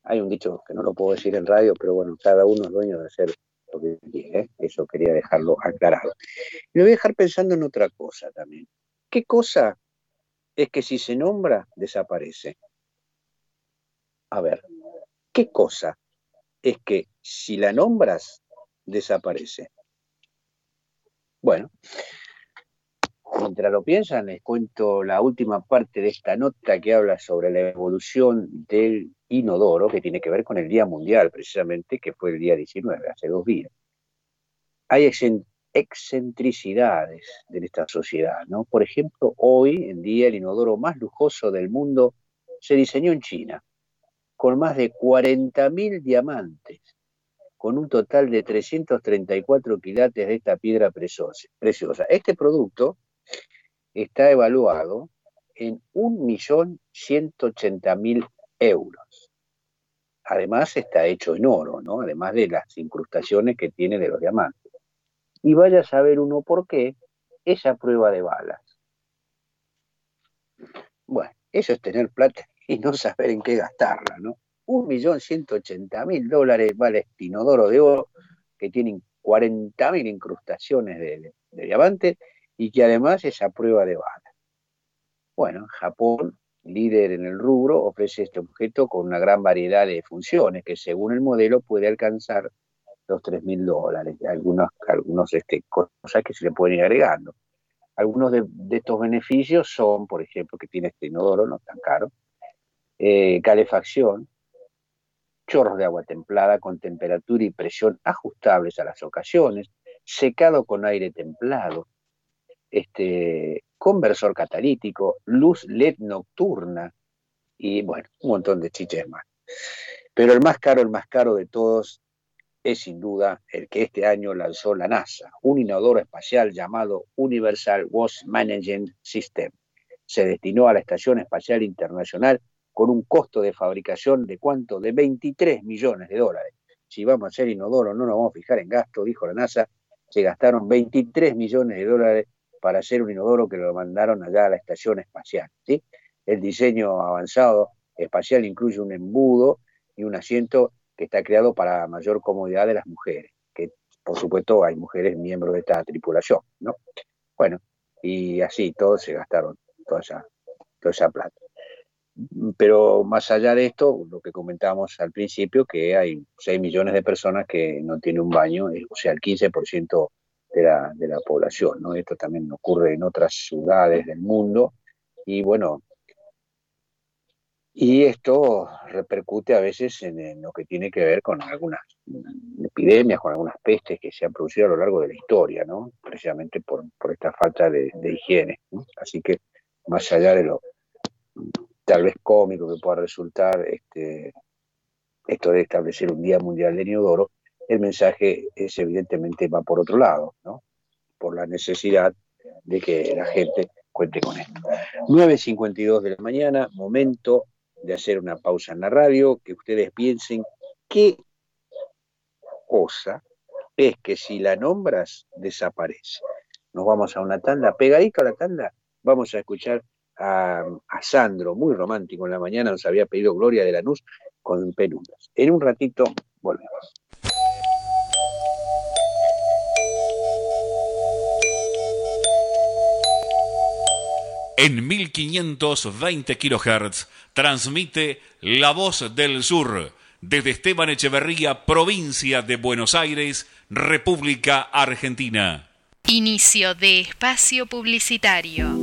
hay un dicho que no lo puedo decir en radio, pero bueno, cada uno es dueño de hacer lo que quiere. ¿eh? Eso quería dejarlo aclarado. Y me voy a dejar pensando en otra cosa también. ¿Qué cosa es que si se nombra, desaparece? A ver, ¿qué cosa es que si la nombras, desaparece. Bueno, mientras lo piensan, les cuento la última parte de esta nota que habla sobre la evolución del inodoro, que tiene que ver con el Día Mundial, precisamente, que fue el día 19, hace dos días. Hay excentricidades de esta sociedad, ¿no? Por ejemplo, hoy en día el inodoro más lujoso del mundo se diseñó en China con más de 40.000 diamantes, con un total de 334 quilates de esta piedra preciosa. Este producto está evaluado en 1.180.000 euros. Además está hecho en oro, ¿no? además de las incrustaciones que tiene de los diamantes. Y vaya a saber uno por qué esa prueba de balas. Bueno, eso es tener plata y no saber en qué gastarla, ¿no? Un millón ciento ochenta mil dólares vale este inodoro de oro que tiene 40 mil incrustaciones de, diamante y que además es a prueba de bala. Bueno, Japón, líder en el rubro, ofrece este objeto con una gran variedad de funciones que según el modelo puede alcanzar los tres mil dólares. Algunos, algunos este, cosas que se le pueden ir agregando. Algunos de, de, estos beneficios son, por ejemplo, que tiene este inodoro, no tan caro, eh, calefacción, chorros de agua templada con temperatura y presión ajustables a las ocasiones, secado con aire templado, este, conversor catalítico, luz LED nocturna y bueno, un montón de chiches más. Pero el más caro, el más caro de todos es sin duda el que este año lanzó la NASA, un inodoro espacial llamado Universal Waste Management System. Se destinó a la Estación Espacial Internacional con un costo de fabricación de cuánto? De 23 millones de dólares. Si vamos a hacer inodoro, no nos vamos a fijar en gasto, dijo la NASA, se gastaron 23 millones de dólares para hacer un inodoro que lo mandaron allá a la estación espacial. ¿sí? El diseño avanzado espacial incluye un embudo y un asiento que está creado para mayor comodidad de las mujeres, que por supuesto hay mujeres miembros de esta tripulación, ¿no? Bueno, y así todos se gastaron toda esa, toda esa plata. Pero más allá de esto, lo que comentábamos al principio, que hay 6 millones de personas que no tienen un baño, eh, o sea, el 15% de la, de la población, ¿no? Esto también ocurre en otras ciudades del mundo y bueno, y esto repercute a veces en, lo que tiene que ver con algunas epidemias, con algunas pestes que se han producido a lo largo de la historia, ¿no? Precisamente por, esta falta de, higiene. Así que más allá de lo tal vez cómico que pueda resultar este, esto de establecer un Día Mundial de Inodoro, el mensaje es evidentemente va por otro lado, ¿no? por la necesidad de que la gente cuente con esto. 9.52 de la mañana, momento de hacer una pausa en la radio, que ustedes piensen qué cosa es que si la nombras desaparece. Nos vamos a una tanda, pegadita a la tanda, vamos a escuchar a, Sandro, muy romántico en la mañana, nos había pedido Gloria de la Lanús con penumbras. En un ratito volvemos. En 1520 kHz transmite La Voz del Sur desde Esteban Echeverría, provincia de Buenos Aires, República Argentina. Inicio de espacio publicitario.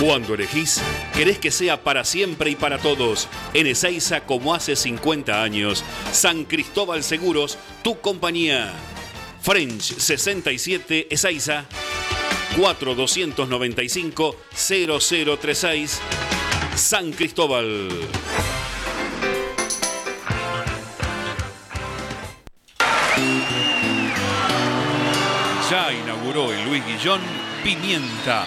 Cuando elegís, querés que sea para siempre y para todos. En Ezeiza, como hace 50 años. San Cristóbal Seguros, tu compañía. French 67 Ezeiza. 4295 0036 San Cristóbal. Ya inauguró el Luis Guillón Pimienta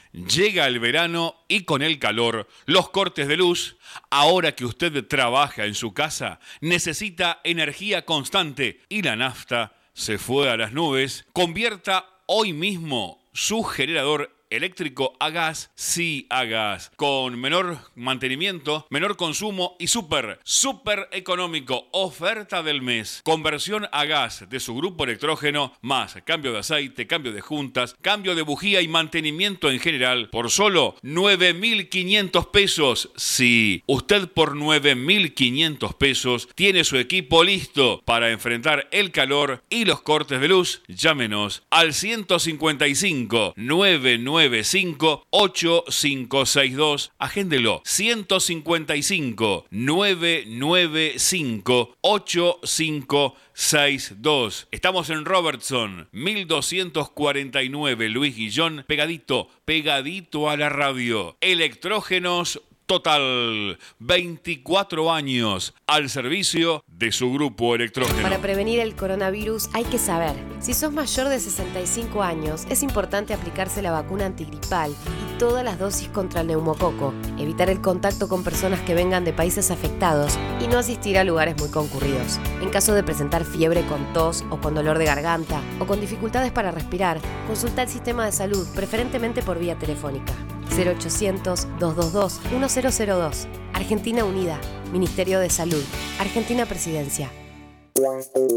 llega el verano y con el calor, los cortes de luz. Ahora que usted trabaja en su casa, necesita energía constante y la nafta se fue a las nubes. Convierta hoy mismo su generador eléctrico a gas, sí a gas, con menor mantenimiento, menor consumo y súper, súper económico. Oferta del mes. Conversión a gas de su grupo electrógeno, más cambio de aceite, cambio de juntas, cambio de bujía y mantenimiento en general por solo 9.500 pesos. Sí, usted por 9.500 pesos tiene su equipo listo para enfrentar el calor y los cortes de luz. Llámenos al 155 99 995 8562. Agéndelo. 155 995 8562. Estamos en Robertson, 1249 Luis Guillón, pegadito, pegadito a la radio. Electrógenos Total, 24 años al servicio de su grupo electrógeno. Para prevenir el coronavirus hay que saber, si sos mayor de 65 años, es importante aplicarse la vacuna antigripal y todas las dosis contra el neumococo, evitar el contacto con personas que vengan de países afectados y no asistir a lugares muy concurridos. En caso de presentar fiebre con tos o con dolor de garganta o con dificultades para respirar, consulta el sistema de salud, preferentemente por vía telefónica. 0800-222-1002. Argentina Unida, Ministerio de Salud, Argentina Presidencia.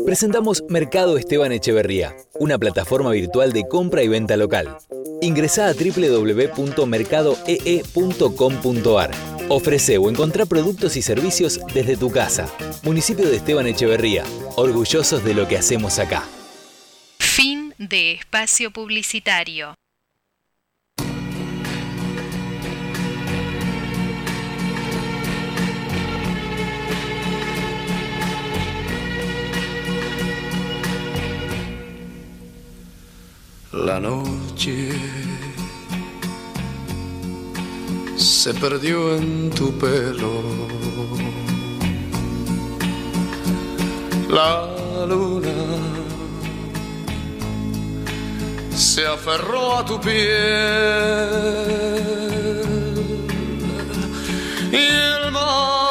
Presentamos Mercado Esteban Echeverría, una plataforma virtual de compra y venta local. Ingresa a www.mercadoee.com.ar Ofrece o encontrá productos y servicios desde tu casa. Municipio de Esteban Echeverría, orgullosos de lo que hacemos acá. Fin de espacio publicitario. La noche se perdió en tu pelo. La luna se aferró a tu piel y el mar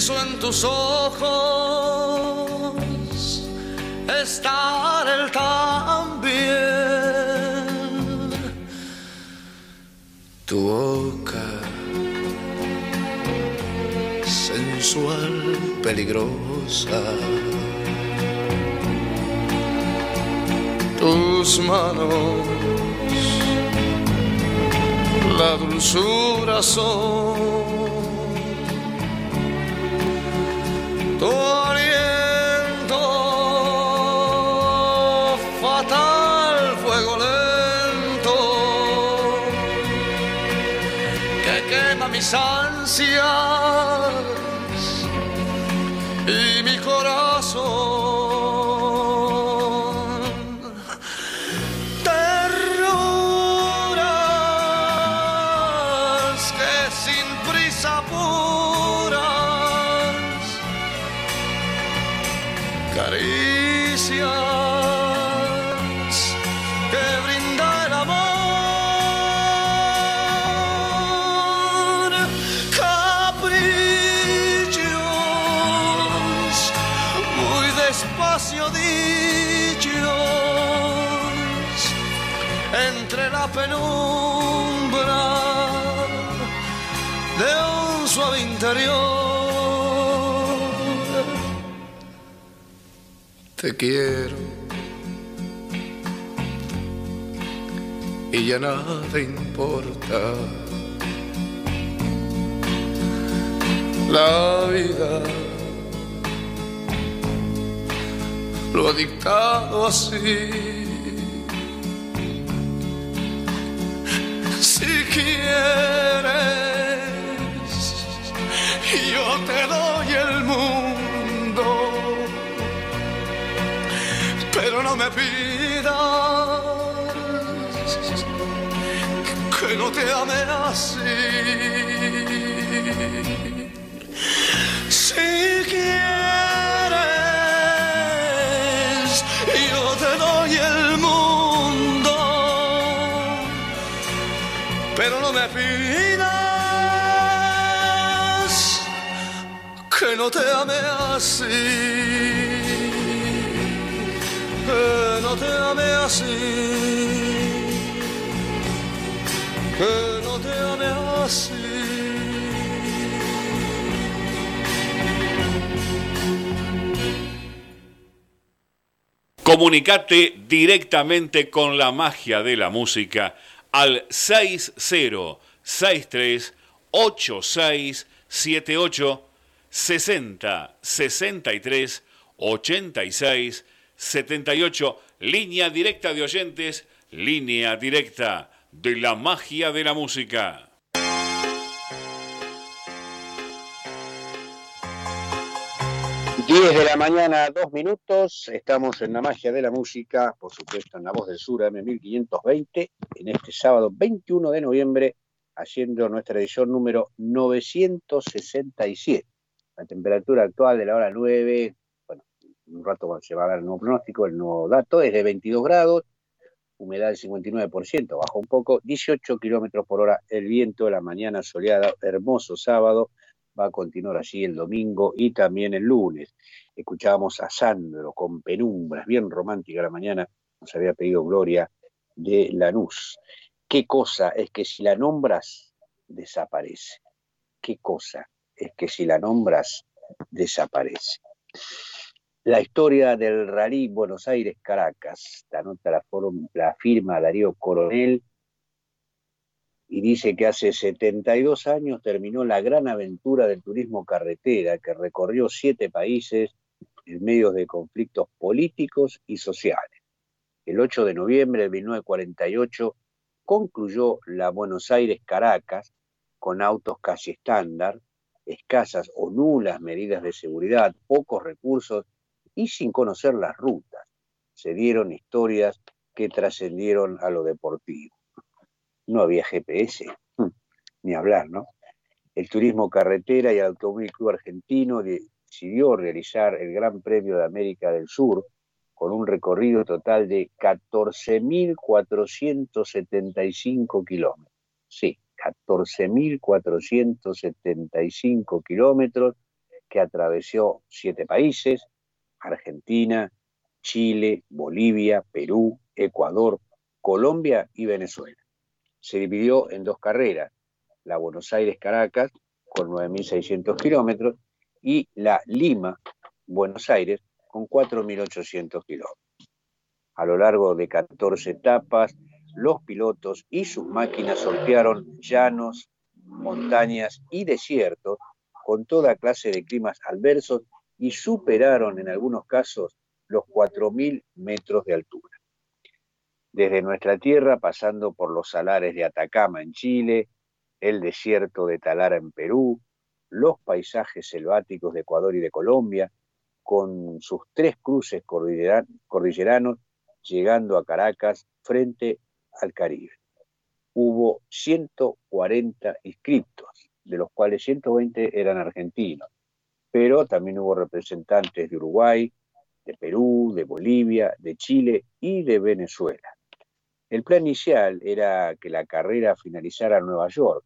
quiso en tus ojos estar él también. Tu boca sensual, peligrosa. Tus manos, la dulzura son. Tu Te quiero y ya nada importa. La vida lo ha dictado así. Si quieres, yo te doy el mundo, no me pidas que no te ame así. Si quieres, yo te doy el mundo pero no me pidas que no te ame así, Comunicate directamente con la magia de la música al 6063 8678 60 63 86 78 línea directa de oyentes, línea directa de la magia de la música. 10 de la mañana, dos minutos. Estamos en la magia de la música, por supuesto, en la voz del sur, M1520, en este sábado 21 de noviembre, haciendo nuestra edición número 967. La temperatura actual de la hora 9, un rato se va a dar el nuevo pronóstico, el nuevo dato es de 22 grados, humedad del 59%, baja un poco, 18 kilómetros por hora, el viento la mañana soleada, hermoso sábado va a continuar así el domingo y también el lunes. Escuchábamos a Sandro con penumbras, bien romántica la mañana, nos había pedido Gloria de Lanús. ¿Qué cosa es que si la nombras, desaparece? ¿Qué cosa es que si la nombras, desaparece? La historia del rally Buenos Aires-Caracas, la nota la, firma Darío Coronel y dice que hace 72 años terminó la gran aventura del turismo carretera que recorrió siete países en medio de conflictos políticos y sociales. El 8 de noviembre de 1948 concluyó la Buenos Aires-Caracas con autos casi estándar, escasas o nulas medidas de seguridad, pocos recursos y sin conocer las rutas. Se dieron historias que trascendieron a lo deportivo no había GPS, hmm, ni hablar, ¿no? El turismo carretera y el Automóvil Club Argentino decidió realizar el Gran Premio de América del Sur con un recorrido total de 14.475 kilómetros. Sí, 14.475 kilómetros que atravesó siete países, Argentina, Chile, Bolivia, Perú, Ecuador, Colombia y Venezuela se dividió en dos carreras, la Buenos Aires-Caracas con 9.600 kilómetros y la Lima-Buenos Aires con 4.800 kilómetros. A lo largo de 14 etapas, los pilotos y sus máquinas sortearon llanos, montañas y desiertos con toda clase de climas adversos y superaron en algunos casos los 4.000 metros de altura desde nuestra tierra, pasando por los salares de Atacama en Chile, el desierto de Talara en Perú, los paisajes selváticos de Ecuador y de Colombia, con sus tres cruces cordilleranos, llegando a Caracas frente al Caribe. Hubo 140 inscriptos, de los cuales 120 eran argentinos, pero también hubo representantes de Uruguay, de Perú, de Bolivia, de Chile y de Venezuela. El plan inicial era que la carrera finalizara en Nueva York,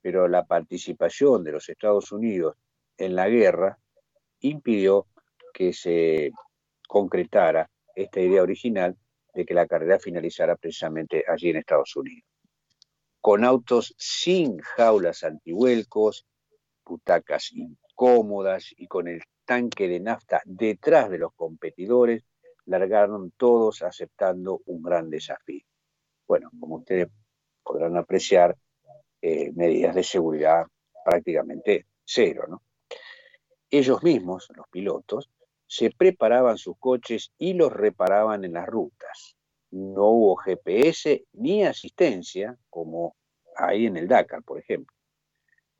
pero la participación de los Estados Unidos en la guerra impidió que se concretara esta idea original de que la carrera finalizara precisamente allí en Estados Unidos. Con autos sin jaulas antihuelcos, butacas incómodas y con el tanque de nafta detrás de los competidores, largaron todos aceptando un gran desafío bueno, como ustedes podrán apreciar, eh, medidas de seguridad prácticamente cero, ¿no? Ellos mismos, los pilotos, se preparaban sus coches y los reparaban en las rutas. No hubo GPS ni asistencia, como hay en el Dakar, por ejemplo.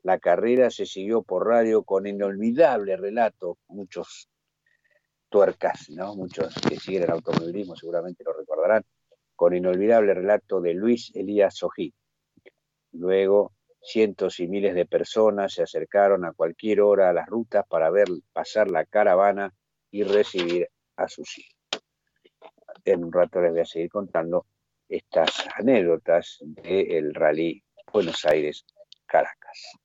La carrera se siguió por radio con inolvidable relato, muchos tuercas, ¿no? Muchos que siguen el automovilismo seguramente lo recordarán, con inolvidable relato de Luis Elías Sojí. Luego, cientos y miles de personas se acercaron a cualquier hora a las rutas para ver pasar la caravana y recibir a sus hijos. En un rato les voy a seguir contando estas anécdotas del rally Buenos Aires-Caracas.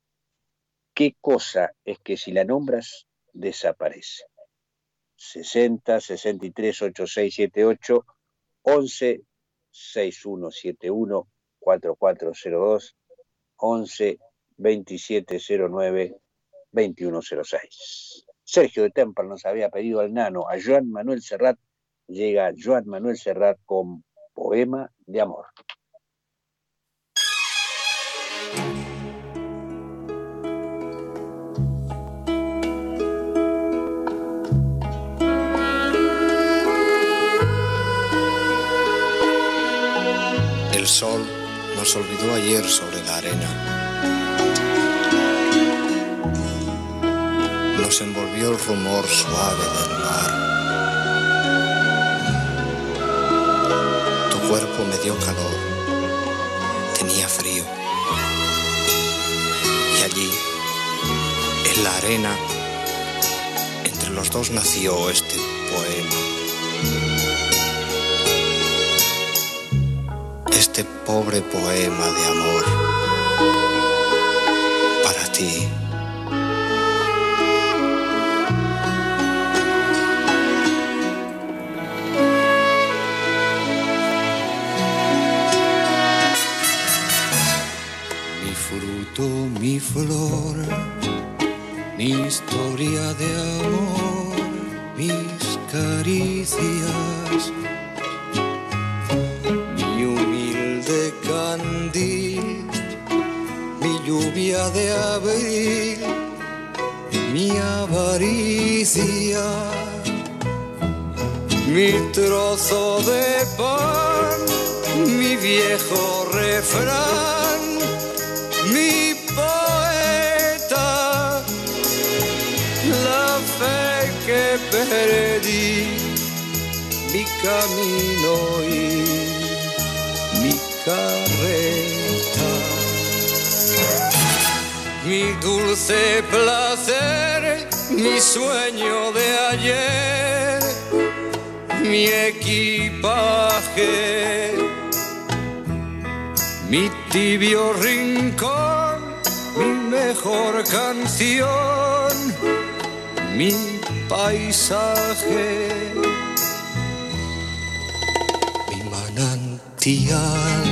¿Qué cosa es que si la nombras desaparece? 60, 63, 8678, 11 6171 4402 11 2709 2106. Sergio de Tempel nos había pedido al nano, a Joan Manuel Serrat, llega Joan Manuel Serrat con Poema de Amor. Sol nos olvidó ayer sobre la arena. Nos envolvió el rumor suave del mar. Tu cuerpo me dio calor, tenía frío. Y allí, en la arena, entre los dos nació este poema. Este pobre poema de amor para ti. Mi fruto, mi flor, mi historia de amor, mis caricias. Lluvia de abril, mi avaricia, mi trozo de pan, mi viejo refrán, mi poeta, la fe que perdí, mi camino dulce placer, mi sueño de ayer, mi equipaje, mi tibio rincón, mi mejor canción, mi paisaje, mi manantial,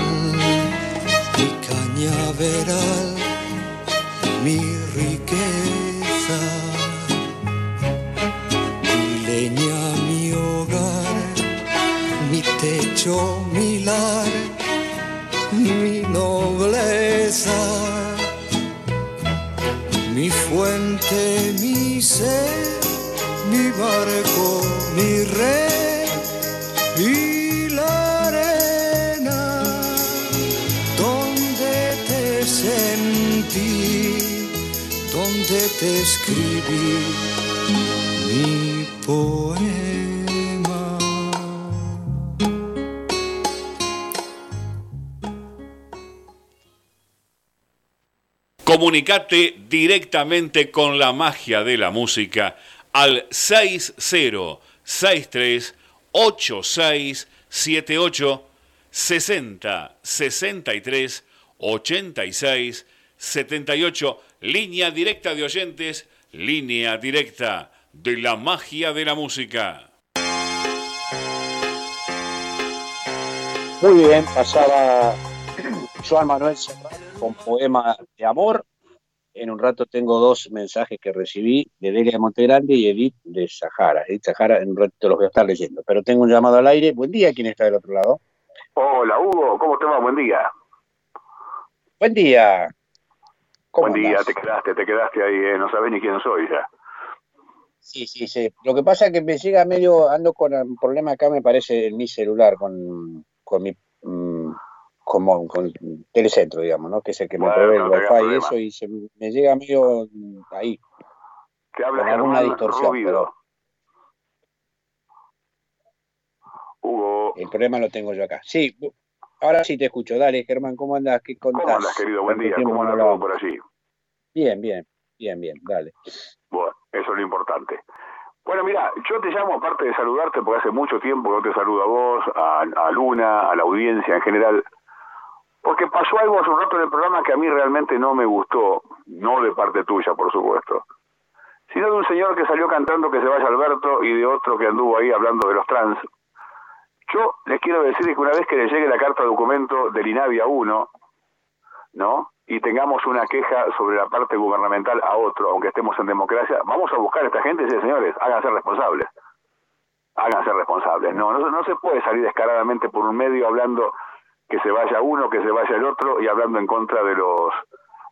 mi cañaveral mi barco, mi red y la arena donde te sentí donde te escribí mi poema. Comunicate directamente con la magia de la música al 6063 8678 60 63 86 78 línea directa de oyentes, línea directa de la magia de la música. Muy bien, pasaba Joan Manuel Serrano con poema de amor. En un rato tengo dos mensajes que recibí de Delia de Montegrande y Edith de Sahara. Edith Sahara, en un rato los voy a estar leyendo. Pero tengo un llamado al aire. Buen día, ¿quién está del otro lado? Hola, Hugo, ¿cómo te va? Buen día. Buen día. Buen día, te quedaste, te quedaste ahí, ¿eh? no sabés ni quién soy ya. Sí, sí, sí. Lo que pasa es que me llega medio, ando con un problema acá, me parece, en mi celular, con, con mi mm, como con telecentro, digamos, ¿no? Que es el que me provee el no wifi y eso, y se me llega medio ahí, Te habla con alguna distorsión, Rubido. pero Hugo, el problema lo tengo yo acá. Sí, ahora sí te escucho. Dale, Germán, ¿cómo andas? ¿Qué contás? ¿cómo andas, querido? Buen día, ¿cómo no anda todo hablábamos. por allí? Bien, bien, bien, bien, dale. Bueno, eso es lo importante. Bueno, mira, yo te llamo aparte de saludarte, porque hace mucho tiempo que no te saludo a vos, a, a Luna, a la audiencia en general, porque pasó algo hace un rato en el programa que a mí realmente no me gustó, no de parte tuya, por supuesto, sino de un señor que salió cantando que se vaya Alberto y de otro que anduvo ahí hablando de los trans. Yo les quiero decir que una vez que le llegue la carta documento del INAVI a uno, ¿no? Y tengamos una queja sobre la parte gubernamental a otro, aunque estemos en democracia, vamos a buscar a esta gente y decir, señores, háganse responsables. Háganse responsables. No, no, no se puede salir descaradamente por un medio hablando que se vaya uno, que se vaya el otro y hablando en contra de los,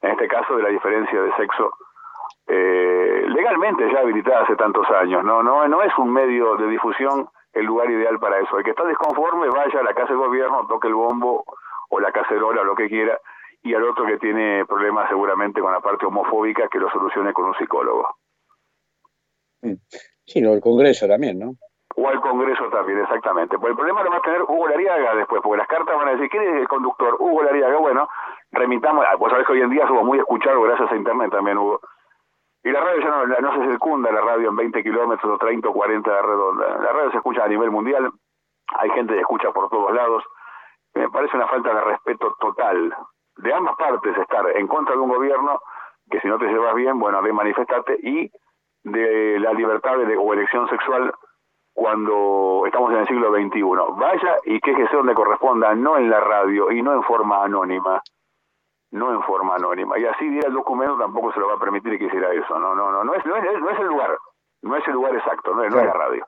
en este caso, de la diferencia de sexo eh, legalmente ya habilitada hace tantos años. No, no, no es un medio de difusión el lugar ideal para eso. El que está desconforme vaya a la casa de gobierno, toque el bombo o la cacerola lo que quiera, y al otro que tiene problemas seguramente con la parte homofóbica que lo solucione con un psicólogo. Sí, lo del Congreso también, ¿no? O al Congreso también, exactamente. Pues el problema lo va a tener Hugo Lariaga después, porque las cartas van a decir, ¿quién es el conductor? Hugo Lariaga, bueno, remitamos, ah, pues sabes que hoy en día somos muy escuchados gracias a Internet también, Hugo. Y la radio ya no, no se circunda la radio en 20 kilómetros o 30 o 40 de redonda. La radio se escucha a nivel mundial, hay gente que escucha por todos lados. Me parece una falta de respeto total de ambas partes estar en contra de un gobierno que si no te llevas bien, bueno, de manifestarte y de la libertad de, o elección sexual cuando estamos en el siglo XXI. Vaya y quéjese donde corresponda, no en la radio y no en forma anónima. No en forma anónima. Y así diera el documento, tampoco se lo va a permitir que hiciera eso. No, no, no, no es, no es, no es el lugar. No es el lugar exacto, no es, no es la radio.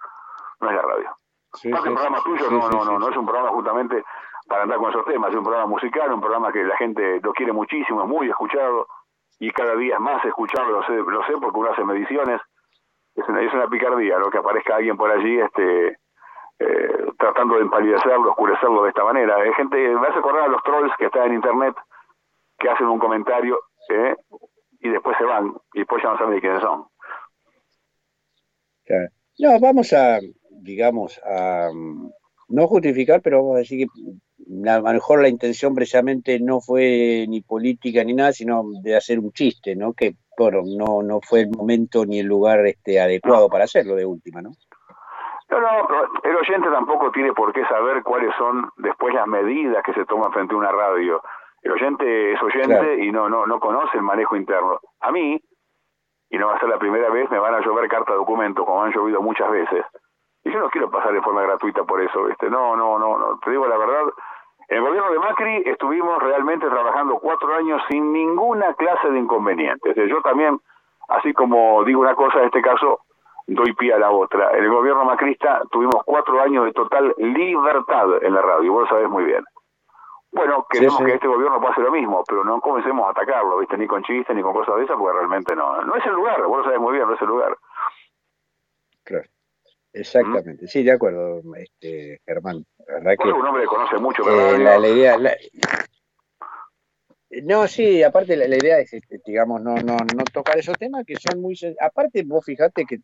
No es la radio. Sí, el programa tuyo no, no, no, no es un programa justamente para andar con esos temas, es un programa musical, un programa que la gente lo quiere muchísimo, es muy escuchado y cada día es más escuchado, lo sé, lo sé porque uno hace mediciones, es una, es una picardía, ¿no? Que aparezca alguien por allí, este, eh, tratando de empalidecerlo, oscurecerlo de esta manera. Hay gente, me hace acordar a los trolls que están en internet, que hacen un comentario ¿eh? y después se van, y después ya no saben de quiénes son. No, vamos a, digamos, a no justificar, pero vamos a decir que a lo mejor la intención precisamente no fue ni política ni nada, sino de hacer un chiste, ¿no? Que, bueno, no, no fue el momento ni el lugar este adecuado para hacerlo de última, ¿no? No, no, pero el oyente tampoco tiene por qué saber cuáles son después las medidas que se toman frente a una radio. El oyente es oyente y no, no, no conoce el manejo interno. A mí, y no va a ser la primera vez, me van a llover carta de documento, como han llovido muchas veces. Y yo no quiero pasar de forma gratuita por eso, este No, no, no, no. Te digo la verdad, en el gobierno de Macri estuvimos realmente trabajando cuatro años sin ninguna clase de inconveniente. yo también, así como digo una cosa en este caso, doy pie a la otra. En el gobierno macrista tuvimos cuatro años de total libertad en la radio, vos lo sabés muy bien. Bueno, queremos que este gobierno pase lo mismo, pero no comencemos a atacarlo, ¿viste? Ni con chistes, ni con cosas de esas, porque realmente no. No es el lugar, vos lo sabés muy bien, no es el lugar. Claro. Exactamente, sí, de acuerdo, este, Germán. La verdad que, un hombre que conoce mucho, eh, la, idea, no, sí, aparte la, idea es, este, digamos, no, no, no tocar esos temas que son muy... Aparte, vos fijate que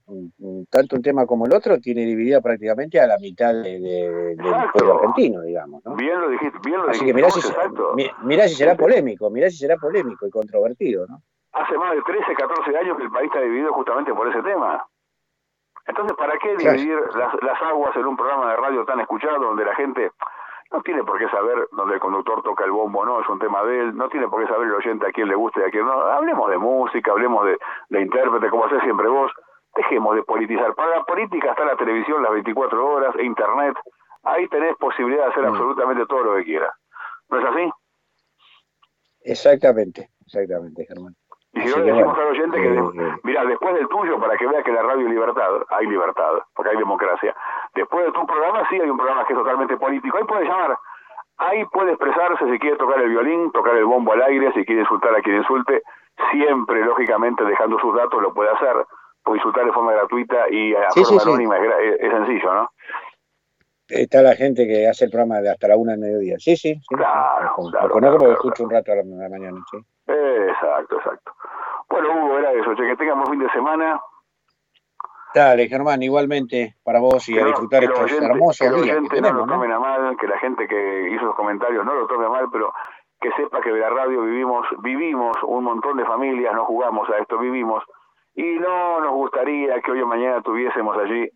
tanto un tema como el otro tiene dividida prácticamente a la mitad de, del pueblo argentino, digamos, ¿no? Bien lo dijiste, bien lo Así que mirá si, mirá si será polémico, mirá si será polémico y controvertido, ¿no? Hace más de 13, 14 años que el país está dividido justamente por ese tema. Entonces, ¿para qué dividir las, las aguas en un programa de radio tan escuchado donde la gente no tiene por qué saber dónde el conductor toca el bombo no, es un tema de él, no tiene por qué saber el oyente a quién le gusta y a quién no. Hablemos de música, hablemos de, de intérprete, como hace siempre vos. Dejemos de politizar. Para la política está la televisión las 24 horas, e internet. Ahí tenés posibilidad de hacer mm. absolutamente todo lo que quieras. ¿No es así? Exactamente, exactamente, Germán. Y si no le decimos al oyente que, eh, mira, después del tuyo, para que vea que la radio es libertad, hay libertad, porque hay democracia. Después de tu programa, sí hay un programa que es totalmente político. Ahí puede llamar, ahí puede expresarse si quiere tocar el violín, tocar el bombo al aire, si quiere insultar a quien insulte, siempre, lógicamente, dejando sus datos, lo puede hacer. Puede insultar de forma gratuita y a forma anónima, Es, sencillo, ¿no? Está la gente que hace el programa de hasta la una del mediodía. Sí, sí. sí claro, claro, conozco porque escucho un rato a la, mañana, sí. Exacto, exacto. Bueno, Hugo, era eso. Che, que tengamos fin de semana. Dale, Germán, igualmente para vos y a disfrutar estos hermosos que días. Que no lo tomen a mal, que la gente que hizo los comentarios no lo tome a mal, pero que sepa que de la radio vivimos, vivimos un montón de familias, no jugamos a esto, vivimos, y no nos gustaría que hoy o mañana tuviésemos allí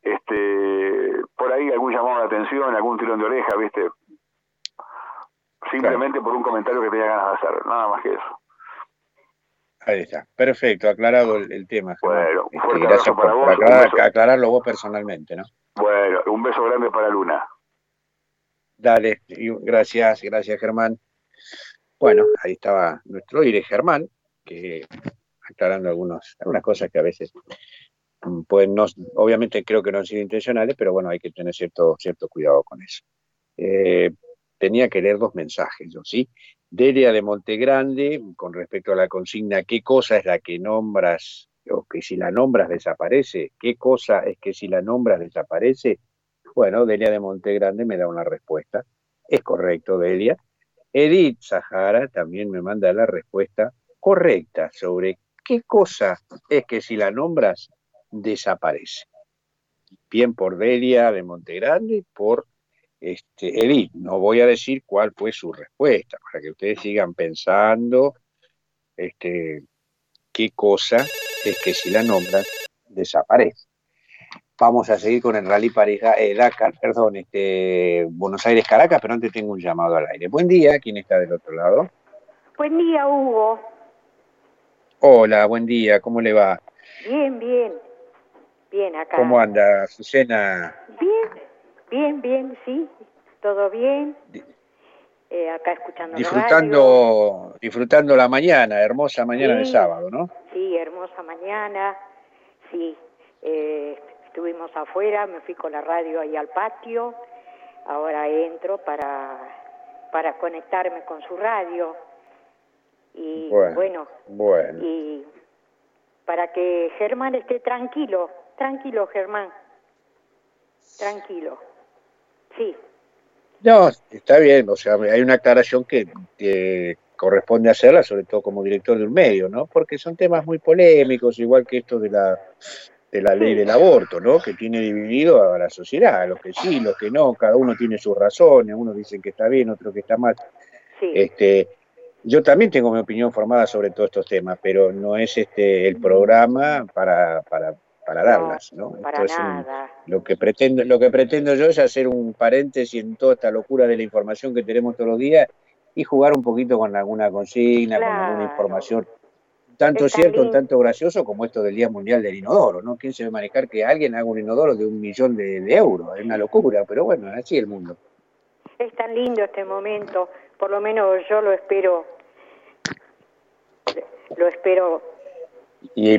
este por ahí algún llamado de atención, algún tirón de oreja, ¿viste? Simplemente por un comentario que tenía ganas de hacer, nada más que eso. Ahí está, perfecto, aclarado el, tema. Bueno, este, gracias por, vos, aclararlo vos personalmente, ¿no? Bueno, un beso grande para Luna. Dale, gracias, gracias Germán. Bueno, ahí estaba nuestro aire Germán, que aclarando algunos, algunas cosas que a veces pues no, obviamente creo que no han sido intencionales, pero bueno, hay que tener cierto, cierto cuidado con eso. Eh, tenía que leer dos mensajes, yo, ¿sí? Delia de Montegrande, con respecto a la consigna, ¿qué cosa es la que nombras o que si la nombras desaparece? ¿Qué cosa es que si la nombras desaparece? Bueno, Delia de Montegrande me da una respuesta. Es correcto, Delia. Edith Sahara también me manda la respuesta correcta sobre qué cosa es que si la nombras desaparece. Bien por Delia de Montegrande, por este, Edith, no voy a decir cuál fue su respuesta, para que ustedes sigan pensando este, qué cosa es que si la nombran desaparece. Vamos a seguir con el Rally París eh, Dakar, perdón, este, Buenos Aires Caracas, pero antes tengo un llamado al aire. Buen día, ¿quién está del otro lado? Buen día, Hugo. Hola, buen día, ¿cómo le va? Bien, bien. Bien, acá. ¿Cómo anda, Susana? Bien, Bien, bien, sí, todo bien. Eh, acá escuchando disfrutando, disfrutando la mañana, hermosa mañana de sábado, ¿no? Sí, hermosa mañana, sí. Eh, estuvimos afuera, me fui con la radio ahí al patio, ahora entro para, para conectarme con su radio. Y bueno, bueno. y para que Germán esté tranquilo, tranquilo Germán, tranquilo, sí. No, está bien, o sea, hay una aclaración que, que corresponde hacerla, sobre todo como director de un medio, ¿no? Porque son temas muy polémicos, igual que esto de la de la ley del aborto, ¿no? Que tiene dividido a la sociedad, los que sí, los que no, cada uno tiene sus razones, unos dicen que está bien, otros que está mal. Este, yo también tengo mi opinión formada sobre todos estos temas, pero no es este el programa para, para, para darlas, ¿no? Para nada. lo que pretendo, lo que pretendo yo es hacer un paréntesis en toda esta locura de la información que tenemos todos los días y jugar un poquito con alguna consigna, con alguna información tanto cierto, tanto gracioso como esto del Día Mundial del Inodoro, ¿no? ¿Quién se va a manejar que alguien haga un inodoro de un millón de, euros? Es una locura, pero bueno, así es el mundo. Es tan lindo este momento, por lo menos yo lo espero, lo espero. Y,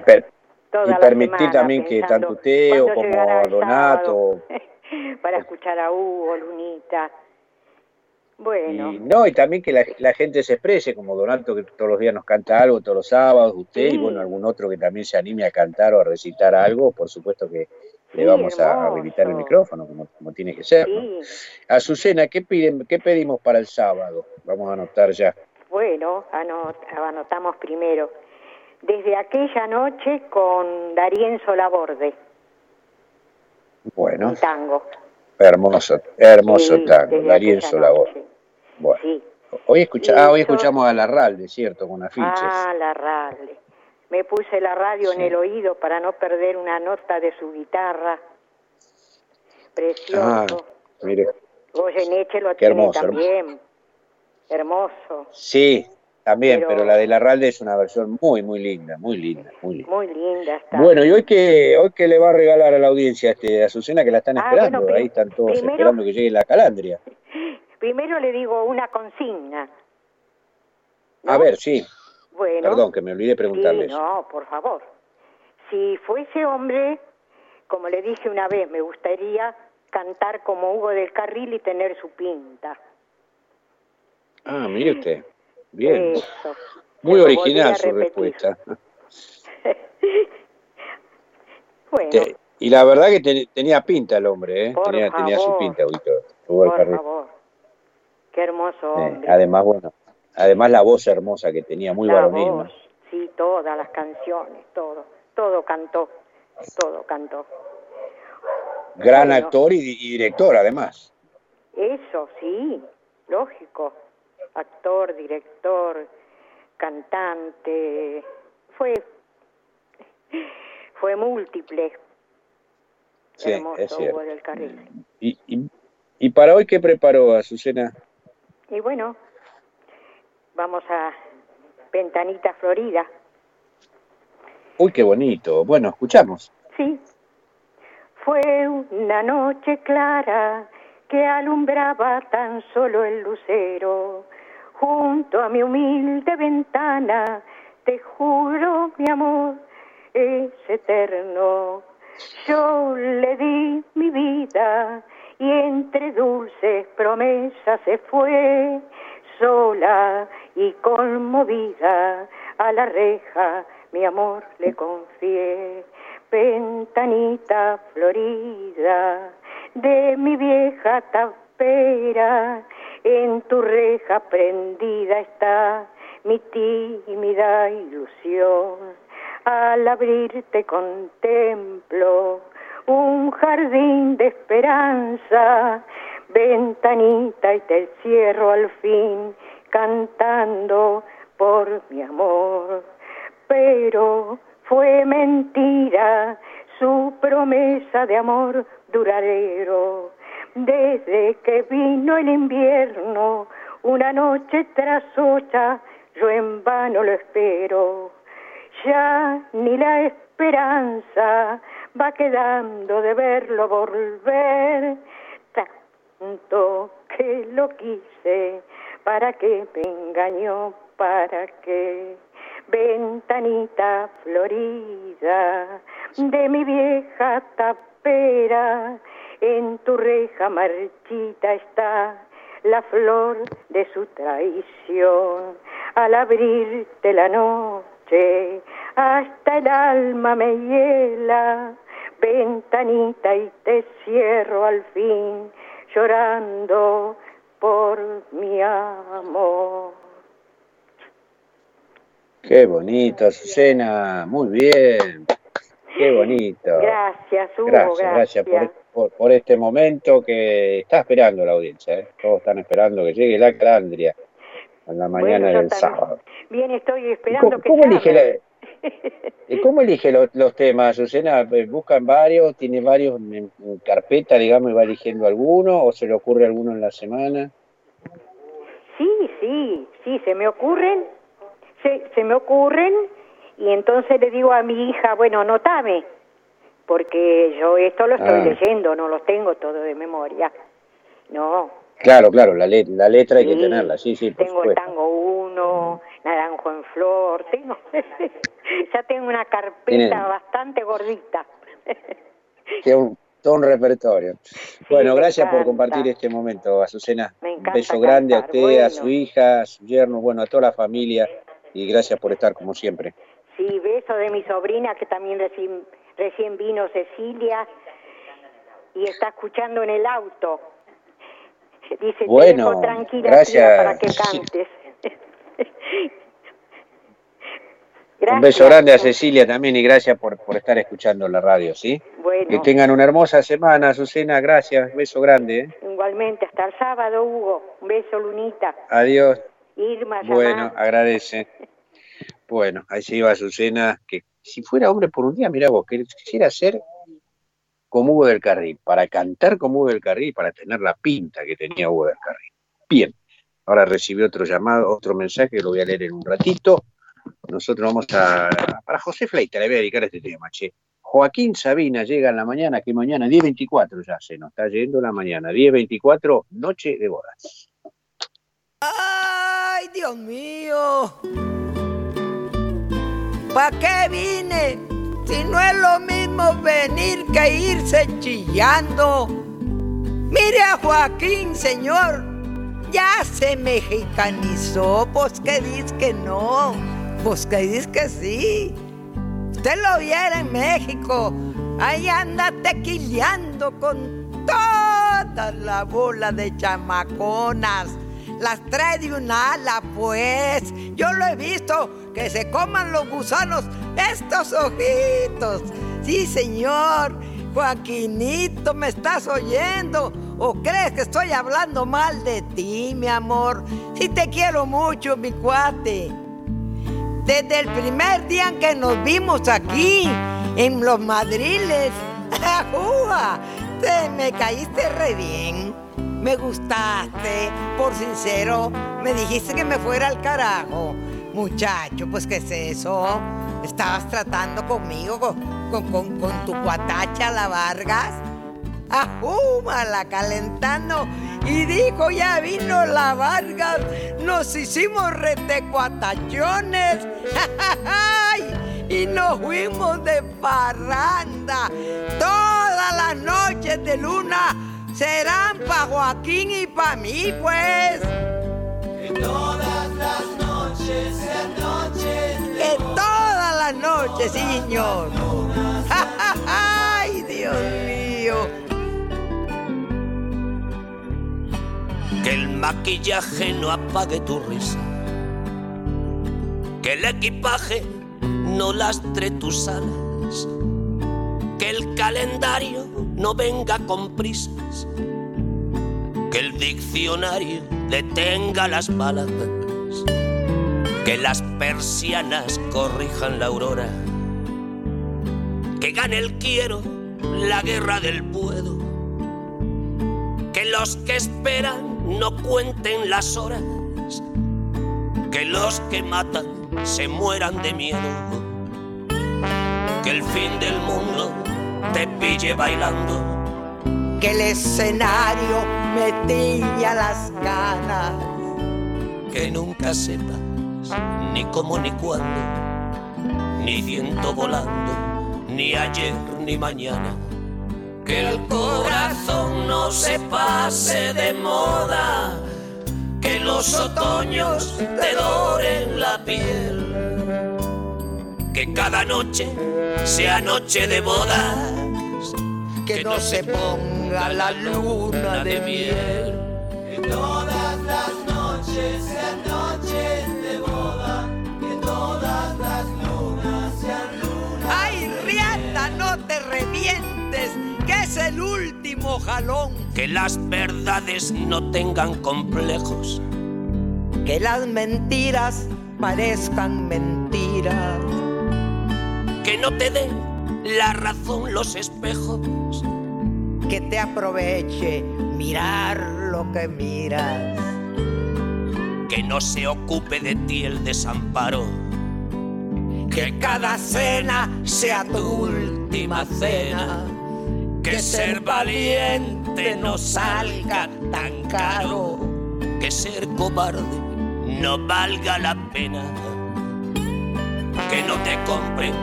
permitir también que tanto usted o como Donato... para escuchar a Hugo, Lunita, bueno. Y, no, y también que la, gente se exprese, como Donato, que todos los días nos canta algo, todos los sábados, usted, y bueno, algún otro que también se anime a cantar o a recitar algo, por supuesto que le vamos a habilitar el micrófono, como, tiene que ser. ¿no? Azucena, ¿qué, piden, ¿qué pedimos para el sábado? Vamos a anotar ya. Bueno, anotamos primero. Desde aquella noche con Darien Solaborde. Bueno. Un tango. Hermoso, hermoso tango, Darien Solaborde. Bueno. Hoy, escucha, ah, hoy escuchamos a Larralde, ¿cierto? Con afiches. Ah, Larralde. Me puse la radio en el oído para no perder una nota de su guitarra. Precioso. Ah, mire. Goyeneche lo tiene también. Hermoso. Sí, también, pero, la de Larralde es una versión muy, muy linda, muy linda, muy linda. Muy linda está. Bueno, y hoy que hoy que le va a regalar a la audiencia este, a Azucena que la están ah, esperando, ahí están todos esperando que llegue la calandria. Primero le digo una consigna. A ver, sí. Bueno. Perdón, que me olvidé preguntarle. no, por favor. Si fuese hombre, como le dije una vez, me gustaría cantar como Hugo del Carril y tener su pinta. Ah, mire usted. Bien. Muy original su respuesta. bueno. y la verdad que tenía pinta el hombre, ¿eh? tenía, tenía su pinta, Víctor. Por favor. Qué hermoso además, bueno, además la voz hermosa que tenía, muy varonil. Sí, todas las canciones, todo, todo cantó, todo cantó. Gran actor y, director, además. Eso, sí, lógico. Actor, director, cantante, fue, fue múltiple. Sí, Hermoso, es cierto. Del ¿Y, y, ¿Y para hoy qué preparó, Azucena? Y bueno, vamos a Ventanita Florida. Uy, qué bonito. Bueno, escuchamos. Sí. Fue una noche clara que alumbraba tan solo el lucero. Junto a mi humilde ventana, te juro, mi amor, es eterno. Yo le di mi vida y entre dulces promesas se fue sola y conmovida. A la reja mi amor le confié ventanita florida de mi vieja tapera en tu reja prendida está mi tímida ilusión al abrirte contemplo un jardín de esperanza, ventanita y te cierro al fin cantando por mi amor. Pero fue mentira su promesa de amor duradero. Desde que vino el invierno, una noche tras otra, yo en vano lo espero. Ya ni la esperanza va quedando de verlo volver, tanto que lo quise, para que me engañó, para que ventanita florida de mi vieja espera, en tu reja marchita está la flor de su traición. Al abrirte la noche, hasta el alma me hiela, ventanita y te cierro al fin, llorando por mi amor. Qué bonito, Azucena, muy bien. Qué bonito. Gracias, Hugo, gracias. Gracias, por, por, este momento que está esperando la audiencia. ¿eh? Todos están esperando que llegue la Calandria a la mañana del sábado. Bien, estoy esperando que ¿cómo elige, ¿Cómo elige los, temas, Azucena? ¿Buscan varios? ¿Tiene varios en, carpeta, digamos, y va eligiendo alguno? ¿O se le ocurre alguno en la semana? Sí, sí, sí, se me ocurren. Se, se me ocurren y entonces le digo a mi hija, bueno, notame, porque yo esto lo estoy ah. leyendo, no lo tengo todo de memoria. No. Claro, claro, la, la letra hay que tenerla, sí, sí, por Tengo el tango 1, Naranjo en Flor, tengo, ya tengo una carpeta bastante gordita. Tiene todo un repertorio. bueno, gracias por compartir este momento, Azucena. un beso grande a usted, a su hija, a su yerno, bueno, a toda la familia y gracias por estar como siempre. Sí, beso de mi sobrina que también recién, recién vino Cecilia y está escuchando en el auto. Dice, bueno, tranquila gracias. para que cantes. Un beso grande a Cecilia también y gracias por, por estar escuchando la radio, ¿sí? Bueno. Que tengan una hermosa semana, Azucena, gracias, beso grande. ¿eh? Igualmente, hasta el sábado, Hugo. Un beso, Lunita. Adiós. Irma, Bueno, agradece. Bueno, ahí se iba Azucena, que si fuera hombre por un día, mira vos, que quisiera ser como Hugo del Carril, para cantar como Hugo del Carril, para tener la pinta que tenía Hugo del Carril. Bien, ahora recibió otro llamado, otro mensaje, lo voy a leer en un ratito. Nosotros vamos a, para José Fleita, le voy a dedicar este tema, che. Joaquín Sabina llega en la mañana, que mañana 10.24 ya se nos está yendo la mañana, 10.24, noche de bodas. ¡Ay, Dios mío! ¿Para qué vine? Si no es lo mismo venir que irse chillando. Mire a Joaquín, señor. Ya se mexicanizó. Pues que dice que no. Pues que dice que sí. Usted lo viera en México. Ahí anda tequileando con toda la bola de chamaconas las trae de un ala, pues. Yo lo he visto, que se coman los gusanos estos ojitos. Sí, señor. Joaquinito, ¿me estás oyendo? ¿O crees que estoy hablando mal de ti, mi amor? Sí te quiero mucho, mi cuate. Desde el primer día en que nos vimos aquí, en los madriles, te me caíste re bien me gustaste, por sincero, me dijiste que me fuera al carajo. Muchacho, pues ¿qué es eso? ¿Estabas tratando conmigo, con, con, tu cuatacha, la Vargas? Ajúmala, calentando. Y dijo, ya vino la Vargas, nos hicimos retecuatachones. y nos fuimos de parranda todas las noches de luna serán pa' Joaquín y pa' mí, pues. Todas las. Que todas las noches, señor. ¡Ay, Dios mío! Que el maquillaje no apague tu risa. Que el equipaje no lastre tus alas. Que el calendario no venga con prisas, que el diccionario detenga las palabras, que las persianas corrijan la aurora, que gane el quiero la guerra del puedo, que los que esperan no cuenten las horas, que los que matan se mueran de miedo, que el fin del mundo te pille bailando. Que el escenario me tilla las ganas. Que nunca sepas ni cómo ni cuándo, ni viento volando, ni ayer ni mañana. que el corazón no se pase de moda, que los otoños te doren la piel, que cada noche sea noche de bodas, que no se ponga la luna de miel. Que todas las noches sean noches todas las lunas sean lunas. ¡Ay, Riata, no te revientes! Que es el último jalón. Que las verdades no tengan complejos. Que las mentiras parezcan mentiras. Que no te den la razón los espejos. Que te aproveche mirar lo que miras. Que no se ocupe de ti el desamparo. Que cada cena sea tu última cena. Que ser valiente no salga tan caro. Que ser cobarde no valga la pena. Que no te compren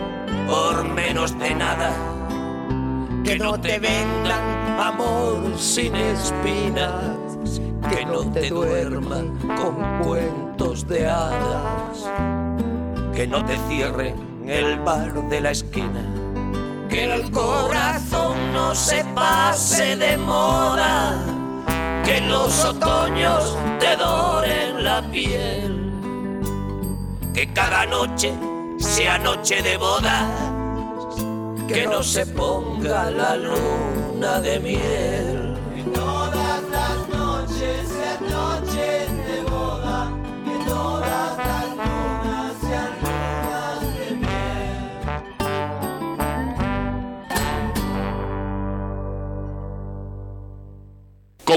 por menos de nada. Que no te vendan amor sin espinas. Que no te duerman con cuentos de hadas. Que no te cierren el bar de la esquina. Que el corazón no se pase de moda. Que los otoños te doren la piel. Que cada noche sea noche de boda. Que no se ponga la luna de miel.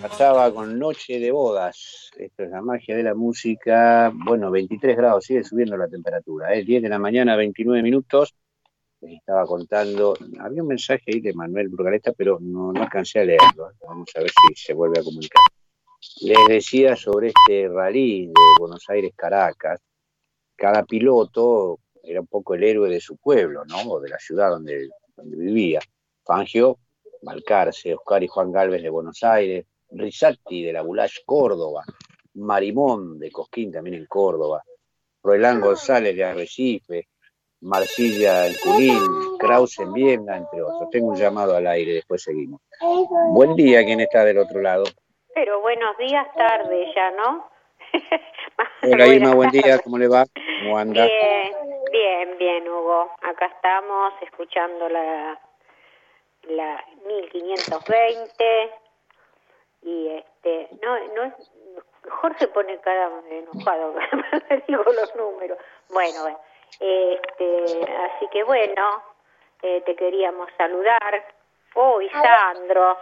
pasaba con Noche de Bodas. Esto es la magia de la música. Bueno, 23 grados, sigue subiendo la temperatura. ¿eh? 10 de la mañana, 29 minutos. Les estaba contando. Había un mensaje ahí de Manuel Burgaleta, pero no, no alcancé a leerlo. Vamos a ver si se vuelve a comunicar. Les decía sobre este rally de Buenos Aires-Caracas. Cada piloto era un poco el héroe de su pueblo, ¿no? O de la ciudad donde, donde vivía. Fangio, Balcarce, Oscar y Juan Galvez de Buenos Aires, Risatti de la Bulash Córdoba, Marimón de Cosquín también en Córdoba, Roelán González de Arrecife, Marcilla en Junín, Krause en Viena, entre otros. Tengo un llamado al aire, después seguimos. Buen día, ¿quién está del otro lado? Pero buenos días, tarde ya, ¿no? Hola Irma, buen día, ¿cómo le va? ¿Cómo anda? Bien, bien, bien, Hugo. Acá estamos escuchando la, la 1520 y este, no, no es, Jorge pone cara enojado, le digo los números. Bueno, bueno, este, así que bueno, eh, te queríamos saludar. Oh, Sandro,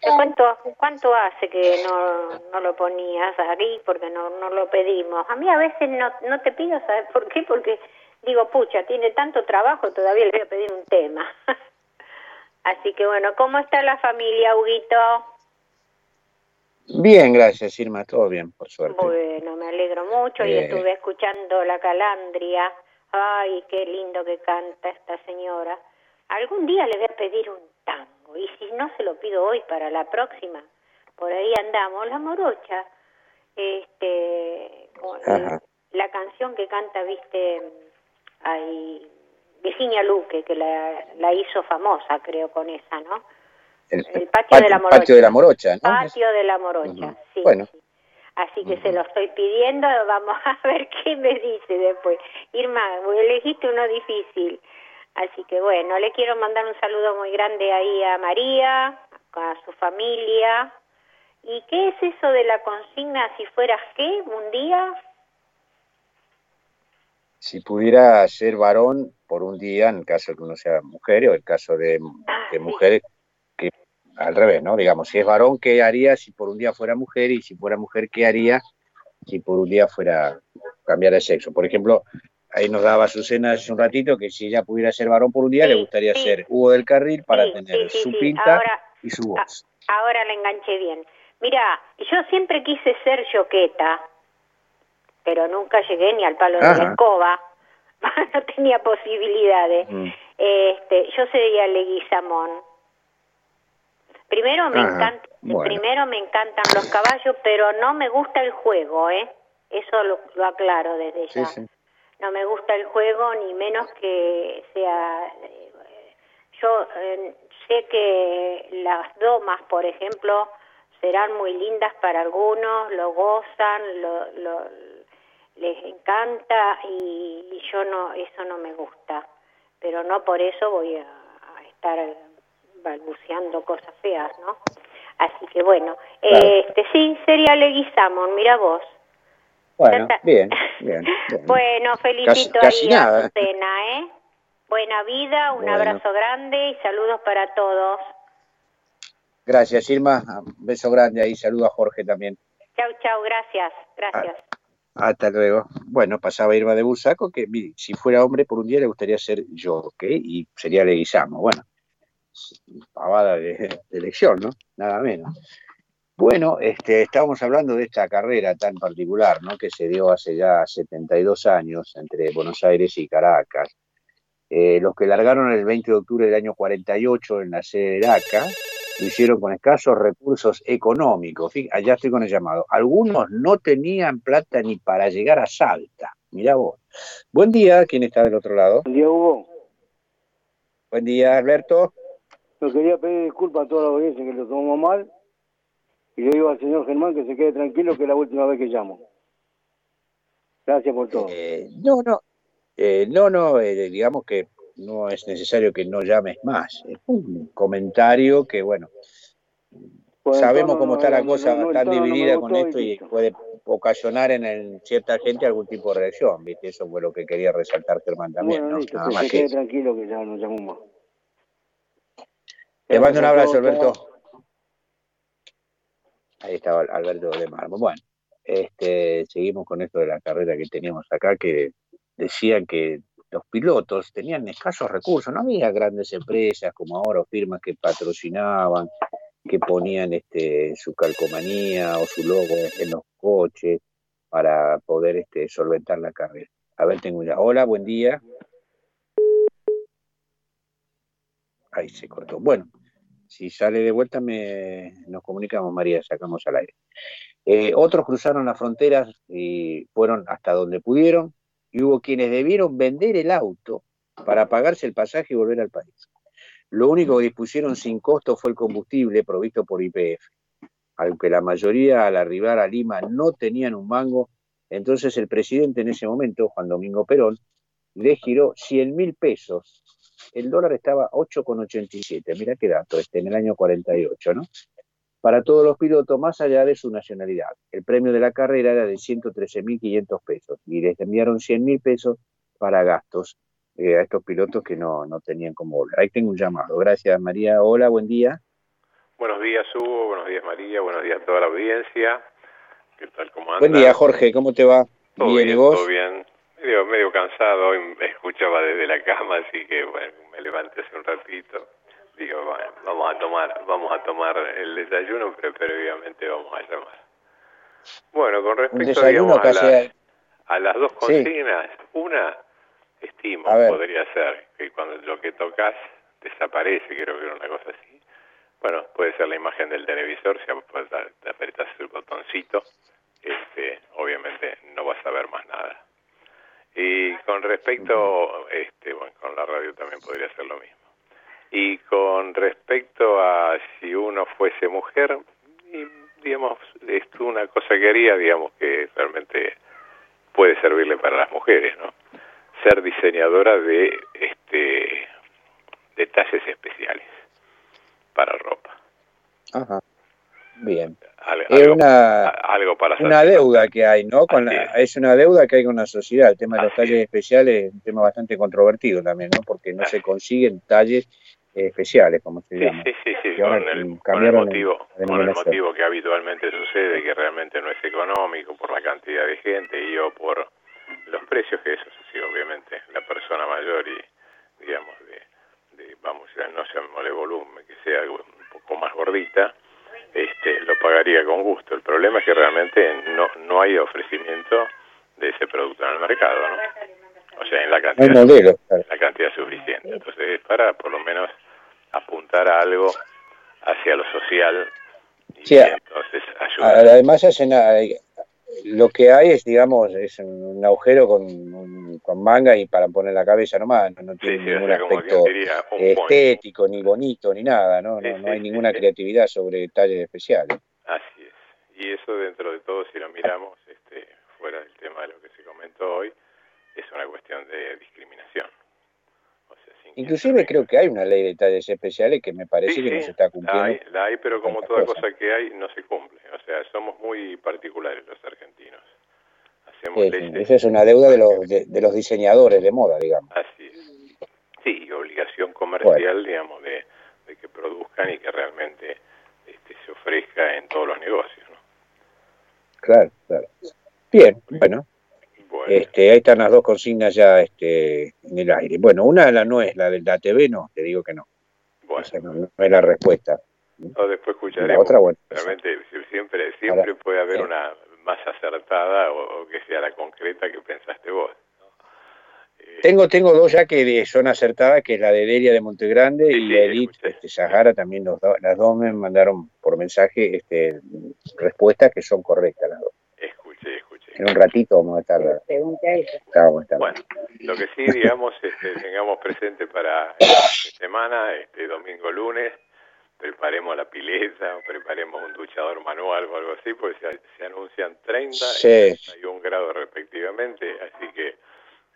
¿cuánto, ¿cuánto hace que no, no lo ponías ahí? Porque no, no lo pedimos. A mí a veces no, no te pido, ¿sabes por qué? Porque digo, pucha, tiene tanto trabajo, todavía le voy a pedir un tema. Así que bueno, ¿cómo está la familia, Huguito? Bien, gracias Irma, todo bien, por suerte. Bueno, me alegro mucho y Eh. estuve escuchando la calandria. Ay, qué lindo que canta esta señora. Algún día le voy a pedir un tango y si no se lo pido hoy para la próxima, por ahí andamos, la morocha. Este, Ajá. la canción que canta, viste, ahí, Virginia Luque, que la, la hizo famosa, creo, con esa, ¿no? El, El patio, de la morocha. patio de la morocha, ¿no? Patio de la morocha, sí. Bueno, Así que se lo estoy pidiendo, vamos a ver qué me dice después. Irma, elegiste uno difícil. Así que bueno, le quiero mandar un saludo muy grande ahí a María, a su familia. ¿Y qué es eso de la consigna si fueras qué un día? si pudiera ser varón por un día, en caso de que uno sea mujer, o el caso de, de mujeres al revés, ¿no? Digamos, si es varón, ¿qué haría si por un día fuera mujer? Y si fuera mujer, ¿qué haría si por un día fuera cambiar de sexo? Por ejemplo, ahí nos daba Azucena hace un ratito que si ella pudiera ser varón por un día, le gustaría ser Hugo del Carril para tener su pinta Ahora- y su voz. Ahora la enganché bien. Mira, yo siempre quise ser yoqueta, pero nunca llegué ni al palo de la escoba. no tenía posibilidades. Mm. Este, yo sería Leguizamón. Primero me Ajá, encanta, bueno. primero me encantan los caballos, pero no me gusta el juego, ¿eh? Eso lo, lo aclaro desde ya. sí. No me gusta el juego ni menos que sea eh, yo eh, sé que las domas, por ejemplo, serán muy lindas para algunos, lo gozan, lo, lo- les encanta y, y yo no, eso no me gusta. Pero no por eso voy a, a estar balbuceando cosas feas, ¿no? Así que bueno, Claro. este sí, sería Leguizamón, mira vos. Bueno, bien, bien. bien. Bueno, felicito casi ahí a ¿eh? Buena vida, un Bueno. abrazo grande y saludos para todos. Gracias, Irma. Un beso grande ahí. Saludo a Jorge también. Chau, chau, gracias, gracias. Hasta luego. Bueno, pasaba Irma de Bursaco, que si fuera hombre por un día le gustaría ser yo, ¿ok? Y sería Leguizamo. Bueno, pavada de, de elección, ¿no? Nada menos. Bueno, este, estábamos hablando de esta carrera tan particular, ¿no? Que se dio hace ya 72 años entre Buenos Aires y Caracas. Eh, los que largaron el 20 de octubre del año 48 en la sede de ACA lo hicieron con escasos recursos económicos. Allá estoy con el llamado. Algunos no tenían plata ni para llegar a Salta. Mirá vos. Buen día, ¿quién está del otro lado? Buen día, Hugo. Buen día, Alberto. Yo quería pedir disculpas a toda la audiencia que lo tomó mal. Y le digo al señor Germán que se quede tranquilo que es la última vez que llamo. Gracias por todo. Eh, no, no. Eh, no, no, eh, digamos que no es necesario que no llames más. Es un comentario que, bueno, Pues sabemos cómo no está la era- cosa no, no, tan no dividida con y esto y puede ocasionar en, el- cierta gente algún tipo de reacción, ¿viste? Eso fue lo que quería resaltar Germán también, Bueno, ¿no? listo, Nada que más se que quede eso. tranquilo que ya no llamo más. Te mando un abrazo, Alberto. Ahí estaba Alberto de Marmo. Bueno, este, seguimos con esto de la carrera que teníamos acá, que decían que los pilotos tenían escasos recursos, no había grandes empresas como ahora o firmas que patrocinaban, que ponían este, su calcomanía o su logo en los coches para poder este, solventar la carrera. A ver, tengo ya. Hola, buen día. Ahí se cortó. Bueno, si sale de vuelta me, nos comunicamos, María, sacamos al aire. Eh, otros cruzaron las fronteras y fueron hasta donde pudieron y hubo quienes debieron vender el auto para pagarse el pasaje y volver al país. Lo único que dispusieron sin costo fue el combustible provisto por IPF. Aunque la mayoría al arribar a Lima no tenían un mango, entonces el presidente en ese momento, Juan Domingo Perón, le giró 100 mil pesos. El dólar estaba 8,87. Mira qué dato, este en el año 48, ¿no? Para todos los pilotos, más allá de su nacionalidad. El premio de la carrera era de 113.500 pesos y les enviaron 100 mil pesos para gastos eh, a estos pilotos que no, no tenían cómo volver. Ahí tengo un llamado. Gracias, María. Hola, buen día. Buenos días, Hugo. Buenos días, María. Buenos días a toda la audiencia. ¿Qué tal? ¿Cómo andan? Buen día, Jorge. ¿Cómo te va? Todo bien, bien, ¿y vos? todo bien. Medio, medio cansado. Hoy me escuchaba desde la cama, así que bueno, me levanté hace un ratito. Digo, bueno, vamos a tomar, vamos a tomar el desayuno, pero previamente vamos a llamar. Bueno, con respecto digamos, a, la- a las dos Sí. consignas, una, estimo, podría ser que cuando lo que tocas desaparece, creo que era una cosa así. Bueno, puede ser la imagen del televisor, si apretas el botoncito, este, obviamente no vas a ver más nada. Y con respecto, este, bueno, con la radio también podría ser lo mismo. Y con respecto a si uno fuese mujer, y, digamos, es una cosa que haría, digamos, que realmente puede servirle para las mujeres, ¿no? Ser diseñadora de este detalles especiales para ropa. Ajá. Bien. Es algo- una, algo para una deuda que hay, ¿no? Con la- es una deuda que hay con la sociedad. El tema de los talles especiales es un tema bastante controvertido también, ¿no? Porque no se consiguen talles especiales, como se Sí, llama. sí, sí, sí, con el, con el motivo, con el motivo que habitualmente sucede, que realmente no es económico por la cantidad de gente y o por los precios que eso sí, obviamente, la persona mayor y, digamos, de, de vamos, no llamémosle volumen, que sea un poco más gordita, este, lo pagaría con gusto. El problema es que realmente no, no hay ofrecimiento de ese producto en el mercado, ¿no? O sea, en la cantidad, modelos, claro. la cantidad suficiente. Entonces, es para por lo menos apuntar a algo hacia lo social y Sí, entonces a- ayudar. además hacen a- lo que hay es, digamos, es un, un agujero con, un- con manga y para poner la cabeza nomás, no, no tiene Sí, sí, o ningún sea, aspecto estético, ni bonito, ni nada, ¿no? No, no hay ninguna creatividad sobre detalles especiales. Así es. Y eso dentro de todo, si lo miramos, este, fuera del tema de lo que se comentó hoy, es una cuestión de discriminación. Inclusive creo que hay una ley de detalles especiales que me parece Sí, que no se está La cumpliendo. hay, la hay, pero como toda cosa que hay, no se cumple. O sea, somos muy particulares los argentinos. Hacemos Sí, sí, leyes. esa es una deuda de los, de, de los diseñadores de moda, digamos. Así es. Sí, y obligación comercial, digamos, de, de que produzcan y que realmente este, se ofrezca en todos los negocios. ¿no? Claro, claro. Bien, bueno. Este, ahí están las dos consignas ya este, en el aire. Bueno, una la no es, la de la TV no, te digo que no. Esa no, no es la respuesta. O después La escucharemos. otra, bueno. Realmente si- siempre siempre puede haber una más acertada o, o que sea la concreta que pensaste vos. Tengo, tengo dos ya que de- son acertadas, que es la de Delia de Montegrande y Edith este, Sahara, también los do- las dos me mandaron por mensaje este, respuestas que son correctas las dos. Escuché, escuché. En un ratito vamos a estar. Vamos a estar. Bueno, lo que sí, digamos, este, tengamos presente para esta semana, este domingo, lunes, preparemos la pileta, o preparemos un duchador manual o algo así, porque se, se anuncian 30 Sí. y 31 grados respectivamente, así que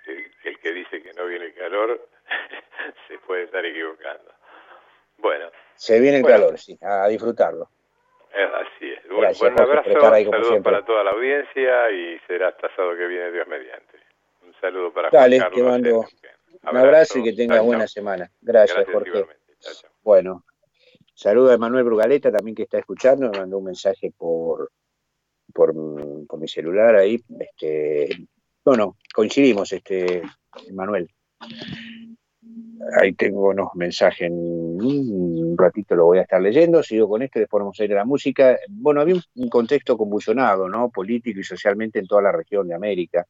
eh, el que dice que no viene calor se puede estar equivocando. Bueno, Se viene el Bueno. calor, sí, a disfrutarlo. es así es. Bueno, Gracias, un abrazo, estar ahí como saludos siempre. para toda la audiencia y será hasta sábado que viene Dios mediante. Un saludo para Dale, Juan te Carlos. mando un Abrazo. abrazo y que tengas buena semana. Gracias, Gracias Jorge. chao. Bueno, saludo a Emanuel Brugaleta también que está escuchando, me mandó un mensaje por, por, mi celular ahí. Este, bueno, coincidimos, este, Emanuel. Ahí tengo unos mensajes, en un ratito lo voy a estar leyendo, sigo con esto después vamos a ir a la música. Bueno, había un, un contexto convulsionado, ¿no? Político y socialmente en toda la región de América,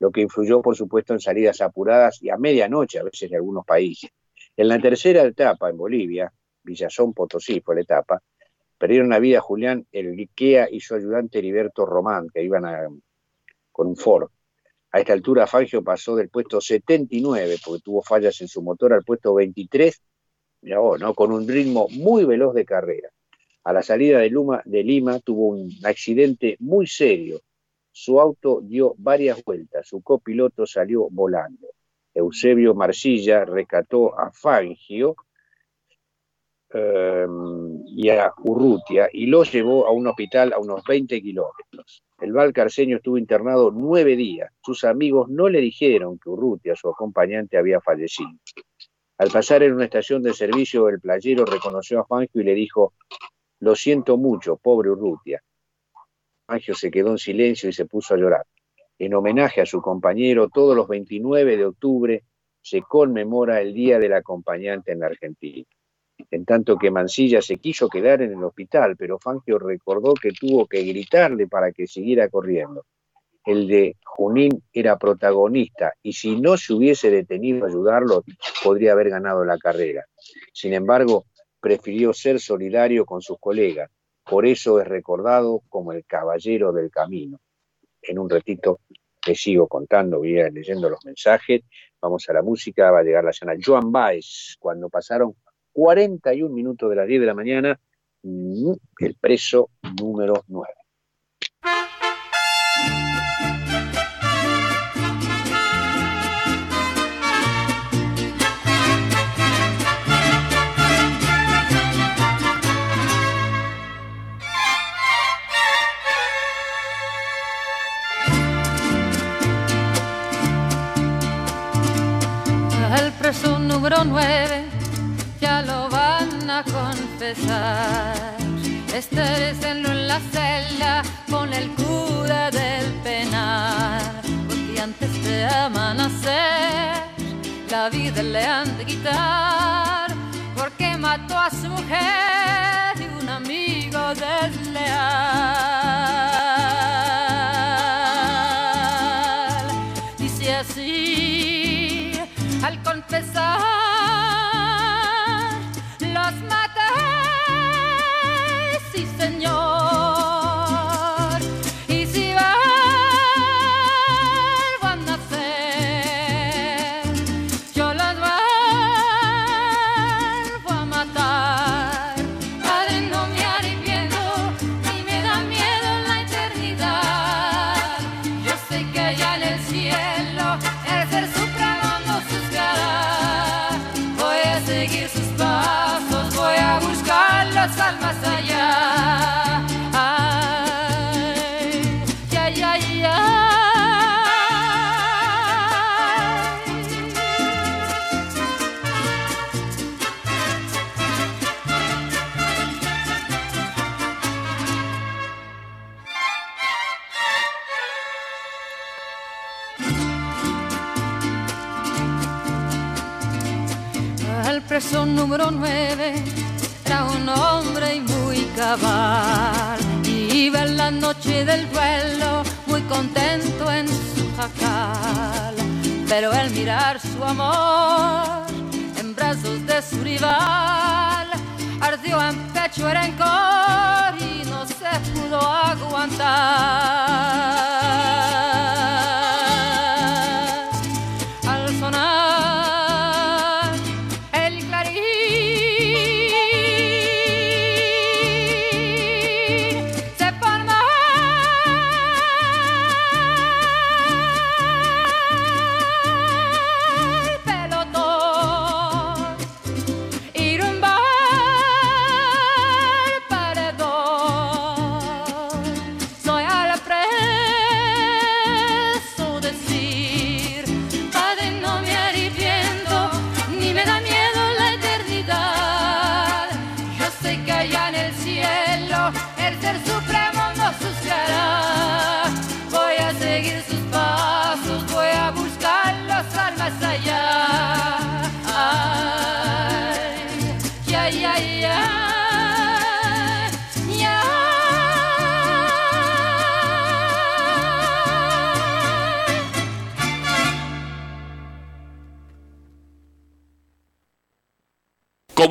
lo que influyó, por supuesto, en salidas apuradas y a medianoche a veces de algunos países. En la tercera etapa, en Bolivia, Villazón Potosí fue la etapa, perdieron la vida Julián El y su ayudante Heriberto Román, que iban a- con un Ford. A esta altura Fangio pasó del puesto 79, porque tuvo fallas en su motor, al puesto 23, mirá vos, con un ritmo muy veloz de carrera. A la salida de Lima tuvo un accidente muy serio. Su auto dio varias vueltas, su copiloto salió volando. Eusebio Marcilla rescató a Fangio eh, y a Urrutia y lo llevó a un hospital a unos 20 kilómetros. El valcarceño estuvo internado nueve días. Sus amigos no le dijeron que Urrutia, su acompañante, había fallecido. Al pasar en una estación de servicio, el playero reconoció a Fangio y le dijo, lo siento mucho, pobre Urrutia. Fangio se quedó en silencio y se puso a llorar. En homenaje a su compañero, todos los 29 de octubre se conmemora el Día del Acompañante en la Argentina. En tanto que Mansilla se quiso quedar en el hospital, pero Fangio recordó que tuvo que gritarle para que siguiera corriendo. El de Junín era protagonista y si no se hubiese detenido a ayudarlo, podría haber ganado la carrera. Sin embargo, prefirió ser solidario con sus colegas. Por eso es recordado como el caballero del camino. En un ratito te sigo contando, voy a ir leyendo los mensajes. Vamos a la música, va a llegar la llana Joan Baez, cuando pasaron 41 minutos de las 10 de la mañana, el preso número 9. El número 9 ya lo van a confesar. Estéresenlo en la celda con el cura del penal, porque antes de amanecer la vida le han de quitar, porque mató a su mujer y un amigo desleal. Del duelo muy contento en su jacal. Pero al mirar su amor en brazos de su rival, ardió en pecho rencor y no se pudo aguantar.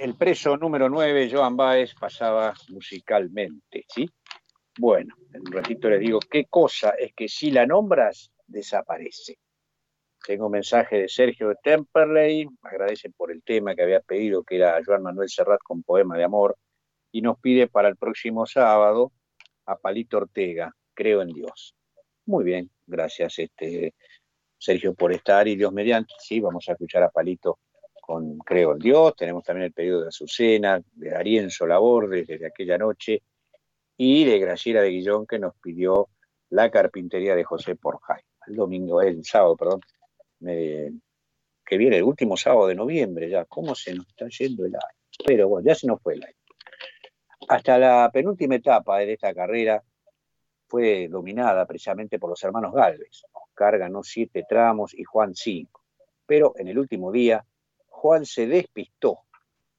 el preso número 9, Joan Baez, pasaba musicalmente, ¿sí? Bueno, en un ratito les digo qué cosa es que si la nombras, desaparece. Tengo un mensaje de Sergio de Temperley, agradece por el tema que había pedido, que era Joan Manuel Serrat con Poema de Amor, y nos pide para el próximo sábado a Palito Ortega, Creo en Dios. Muy bien, gracias este, Sergio por estar y Dios mediante, sí, vamos a escuchar a Palito con Creo en Dios, tenemos también el pedido de Azucena, de Arienzo Laborde desde aquella noche, y de Graciela de Guillón que nos pidió la carpintería de José Porjay. El domingo, el sábado, perdón, que viene el último sábado de noviembre ya. ¿Cómo se nos está yendo el año? Pero bueno, ya se nos fue el año. Hasta la penúltima etapa de esta carrera fue dominada precisamente por los hermanos Galvez. Oscar ganó siete tramos y Juan cinco. Pero en el último día, Juan se despistó.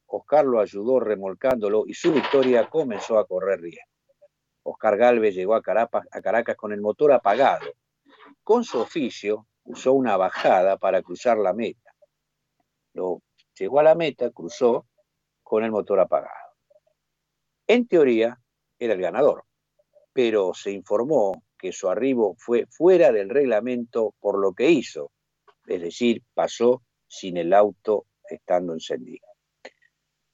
Oscar lo ayudó remolcándolo y su victoria comenzó a correr riesgo. Oscar Galvez llegó a Caracas, a Caracas con el motor apagado. Con su oficio, usó una bajada para cruzar la meta. Lo, llegó a la meta, cruzó con el motor apagado. En teoría, era el ganador, pero se informó que su arribo fue fuera del reglamento por lo que hizo, es decir, pasó sin el auto estando encendido.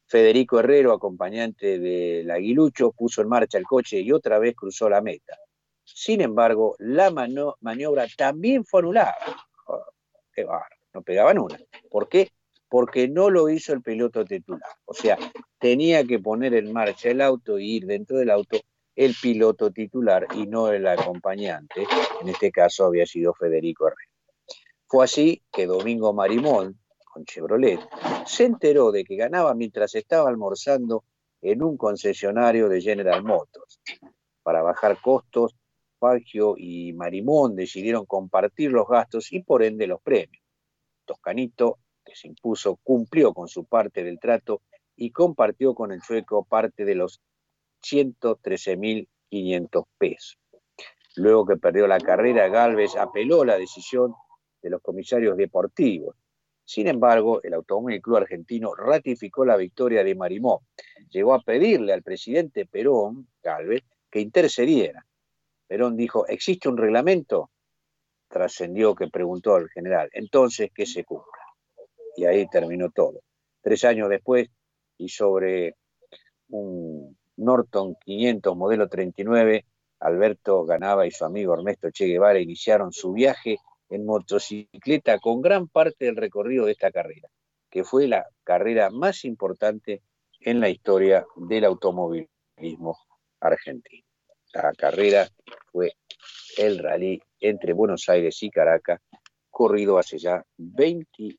Federico Herrero, acompañante del Aguilucho, puso en marcha el coche y otra vez cruzó la meta. Sin embargo, la maniobra también fue anulada. Oh, qué no pegaban una. ¿Por qué? Porque no lo hizo el piloto titular. O sea, tenía que poner en marcha el auto y ir dentro del auto el piloto titular y no el acompañante. En este caso había sido Federico Herrera. Fue así que Domingo Marimón, Chevrolet, se enteró de que ganaba mientras estaba almorzando en un concesionario de General Motors. Para bajar costos, Fangio y Marimón decidieron compartir los gastos y por ende los premios. Toscanito, que se impuso, cumplió con su parte del trato y compartió con el sueco parte de los 113.500 pesos. Luego que perdió la carrera, Galvez apeló la decisión de los comisarios deportivos. Sin embargo, el Automóvil Club Argentino ratificó la victoria de Marimón. Llegó a pedirle al presidente Perón, Galvez, que intercediera. Perón dijo, ¿existe un reglamento? Trascendió que preguntó al general, entonces que se cumpla. Y ahí terminó todo. Tres años después, y sobre un Norton 500 modelo 39, Alberto Ganaba y su amigo Ernesto Che Guevara iniciaron su viaje en motocicleta con gran parte del recorrido de esta carrera, que fue la carrera más importante en la historia del automovilismo argentino. La carrera fue el rally entre Buenos Aires y Caracas, corrido hace ya 20,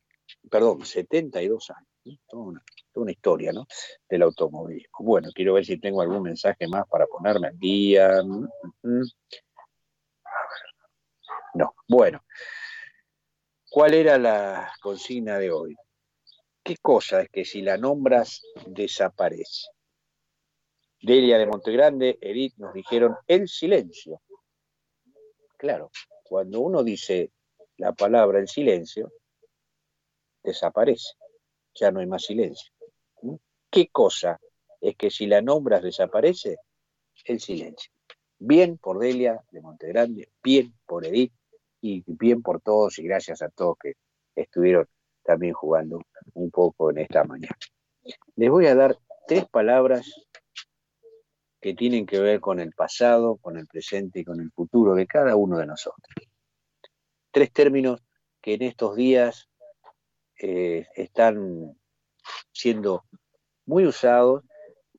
perdón, 72 años. Toda una, toda una historia ¿no? del automovilismo. Bueno, quiero ver si tengo algún mensaje más para ponerme al día. No, bueno. ¿Cuál era la consigna de hoy? ¿Qué cosa es que si la nombras desaparece? Delia de Montegrande, Edith nos dijeron el silencio. Claro, cuando uno dice la palabra el silencio, desaparece, ya no hay más silencio. ¿Mm? ¿Qué cosa es que si la nombras desaparece? El silencio. Bien por Delia de Montegrande, bien por Edith y bien por todos y gracias a todos que estuvieron también jugando un poco en esta mañana. Les voy a dar tres palabras que tienen que ver con el pasado, con el presente y con el futuro de cada uno de nosotros. Tres términos que en estos días eh, están siendo muy usados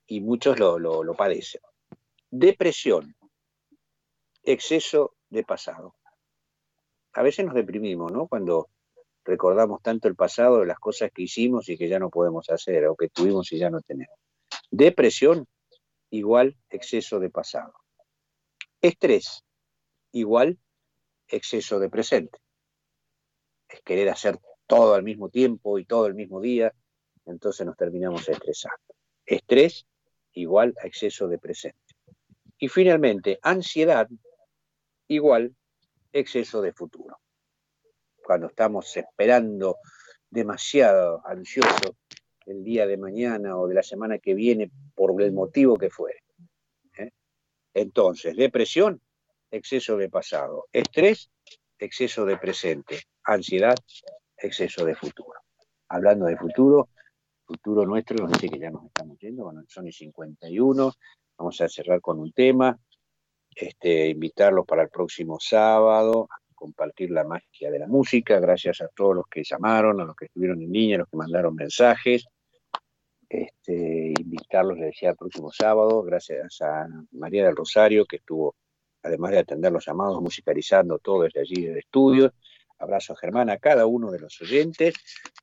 y muchos lo, lo, lo padecen. Depresión, exceso de pasado. A veces nos deprimimos, ¿no? Cuando recordamos tanto el pasado de las cosas que hicimos y que ya no podemos hacer, o que tuvimos y ya no tenemos. Depresión, igual exceso de pasado. Estrés, igual exceso de presente. Es querer hacer todo al mismo tiempo y todo el mismo día, entonces nos terminamos estresando. Estrés, igual a exceso de presente. Y finalmente, ansiedad, igual exceso de futuro. Cuando estamos esperando demasiado ansioso el día de mañana o de la semana que viene por el motivo que fuere. ¿eh? Entonces, depresión, exceso de pasado. Estrés, exceso de presente. Ansiedad, exceso de futuro. Hablando de futuro, futuro nuestro, nos dice que ya nos estamos yendo, bueno, son y 51, vamos a cerrar con un tema, este, invitarlos para el próximo sábado, a compartir la magia de la música, gracias a todos los que llamaron, a los que estuvieron en línea, a los que mandaron mensajes, este, invitarlos, les decía, el próximo sábado, gracias a María del Rosario, que estuvo, además de atender los llamados, musicalizando todo desde allí, desde estudios. Abrazo a Germán, a cada uno de los oyentes,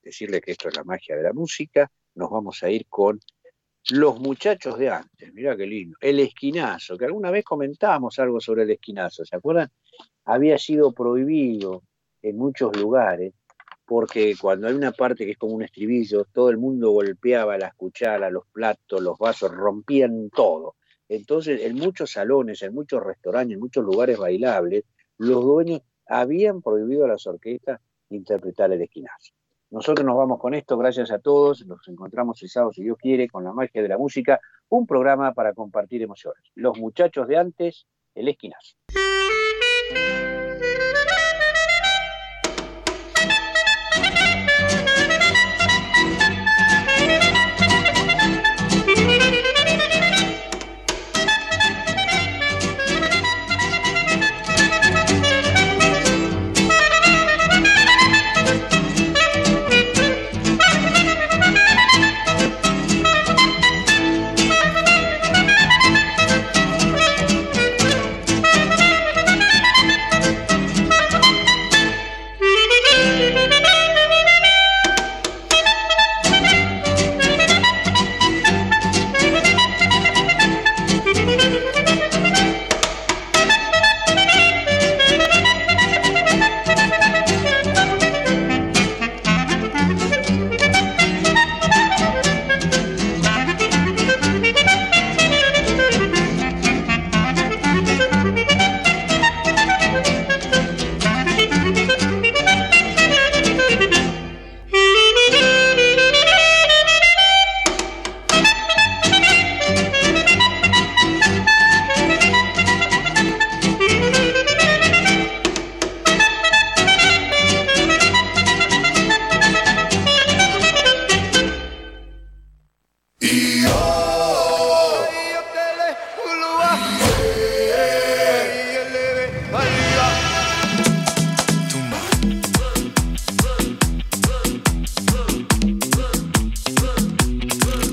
decirle que esto es la magia de la música. Nos vamos a ir con los muchachos de antes, mira qué lindo. El esquinazo, que alguna vez comentábamos algo sobre el esquinazo, ¿se acuerdan? Había sido prohibido en muchos lugares, porque cuando hay una parte que es como un estribillo, todo el mundo golpeaba las cucharas, los platos, los vasos, rompían todo. Entonces, en muchos salones, en muchos restaurantes, en muchos lugares bailables, los dueños habían prohibido a las orquestas interpretar el esquinazo. Nosotros nos vamos con esto, gracias a todos, nos encontramos el si Dios quiere, con la magia de la música, un programa para compartir emociones. Los muchachos de antes, el esquinazo.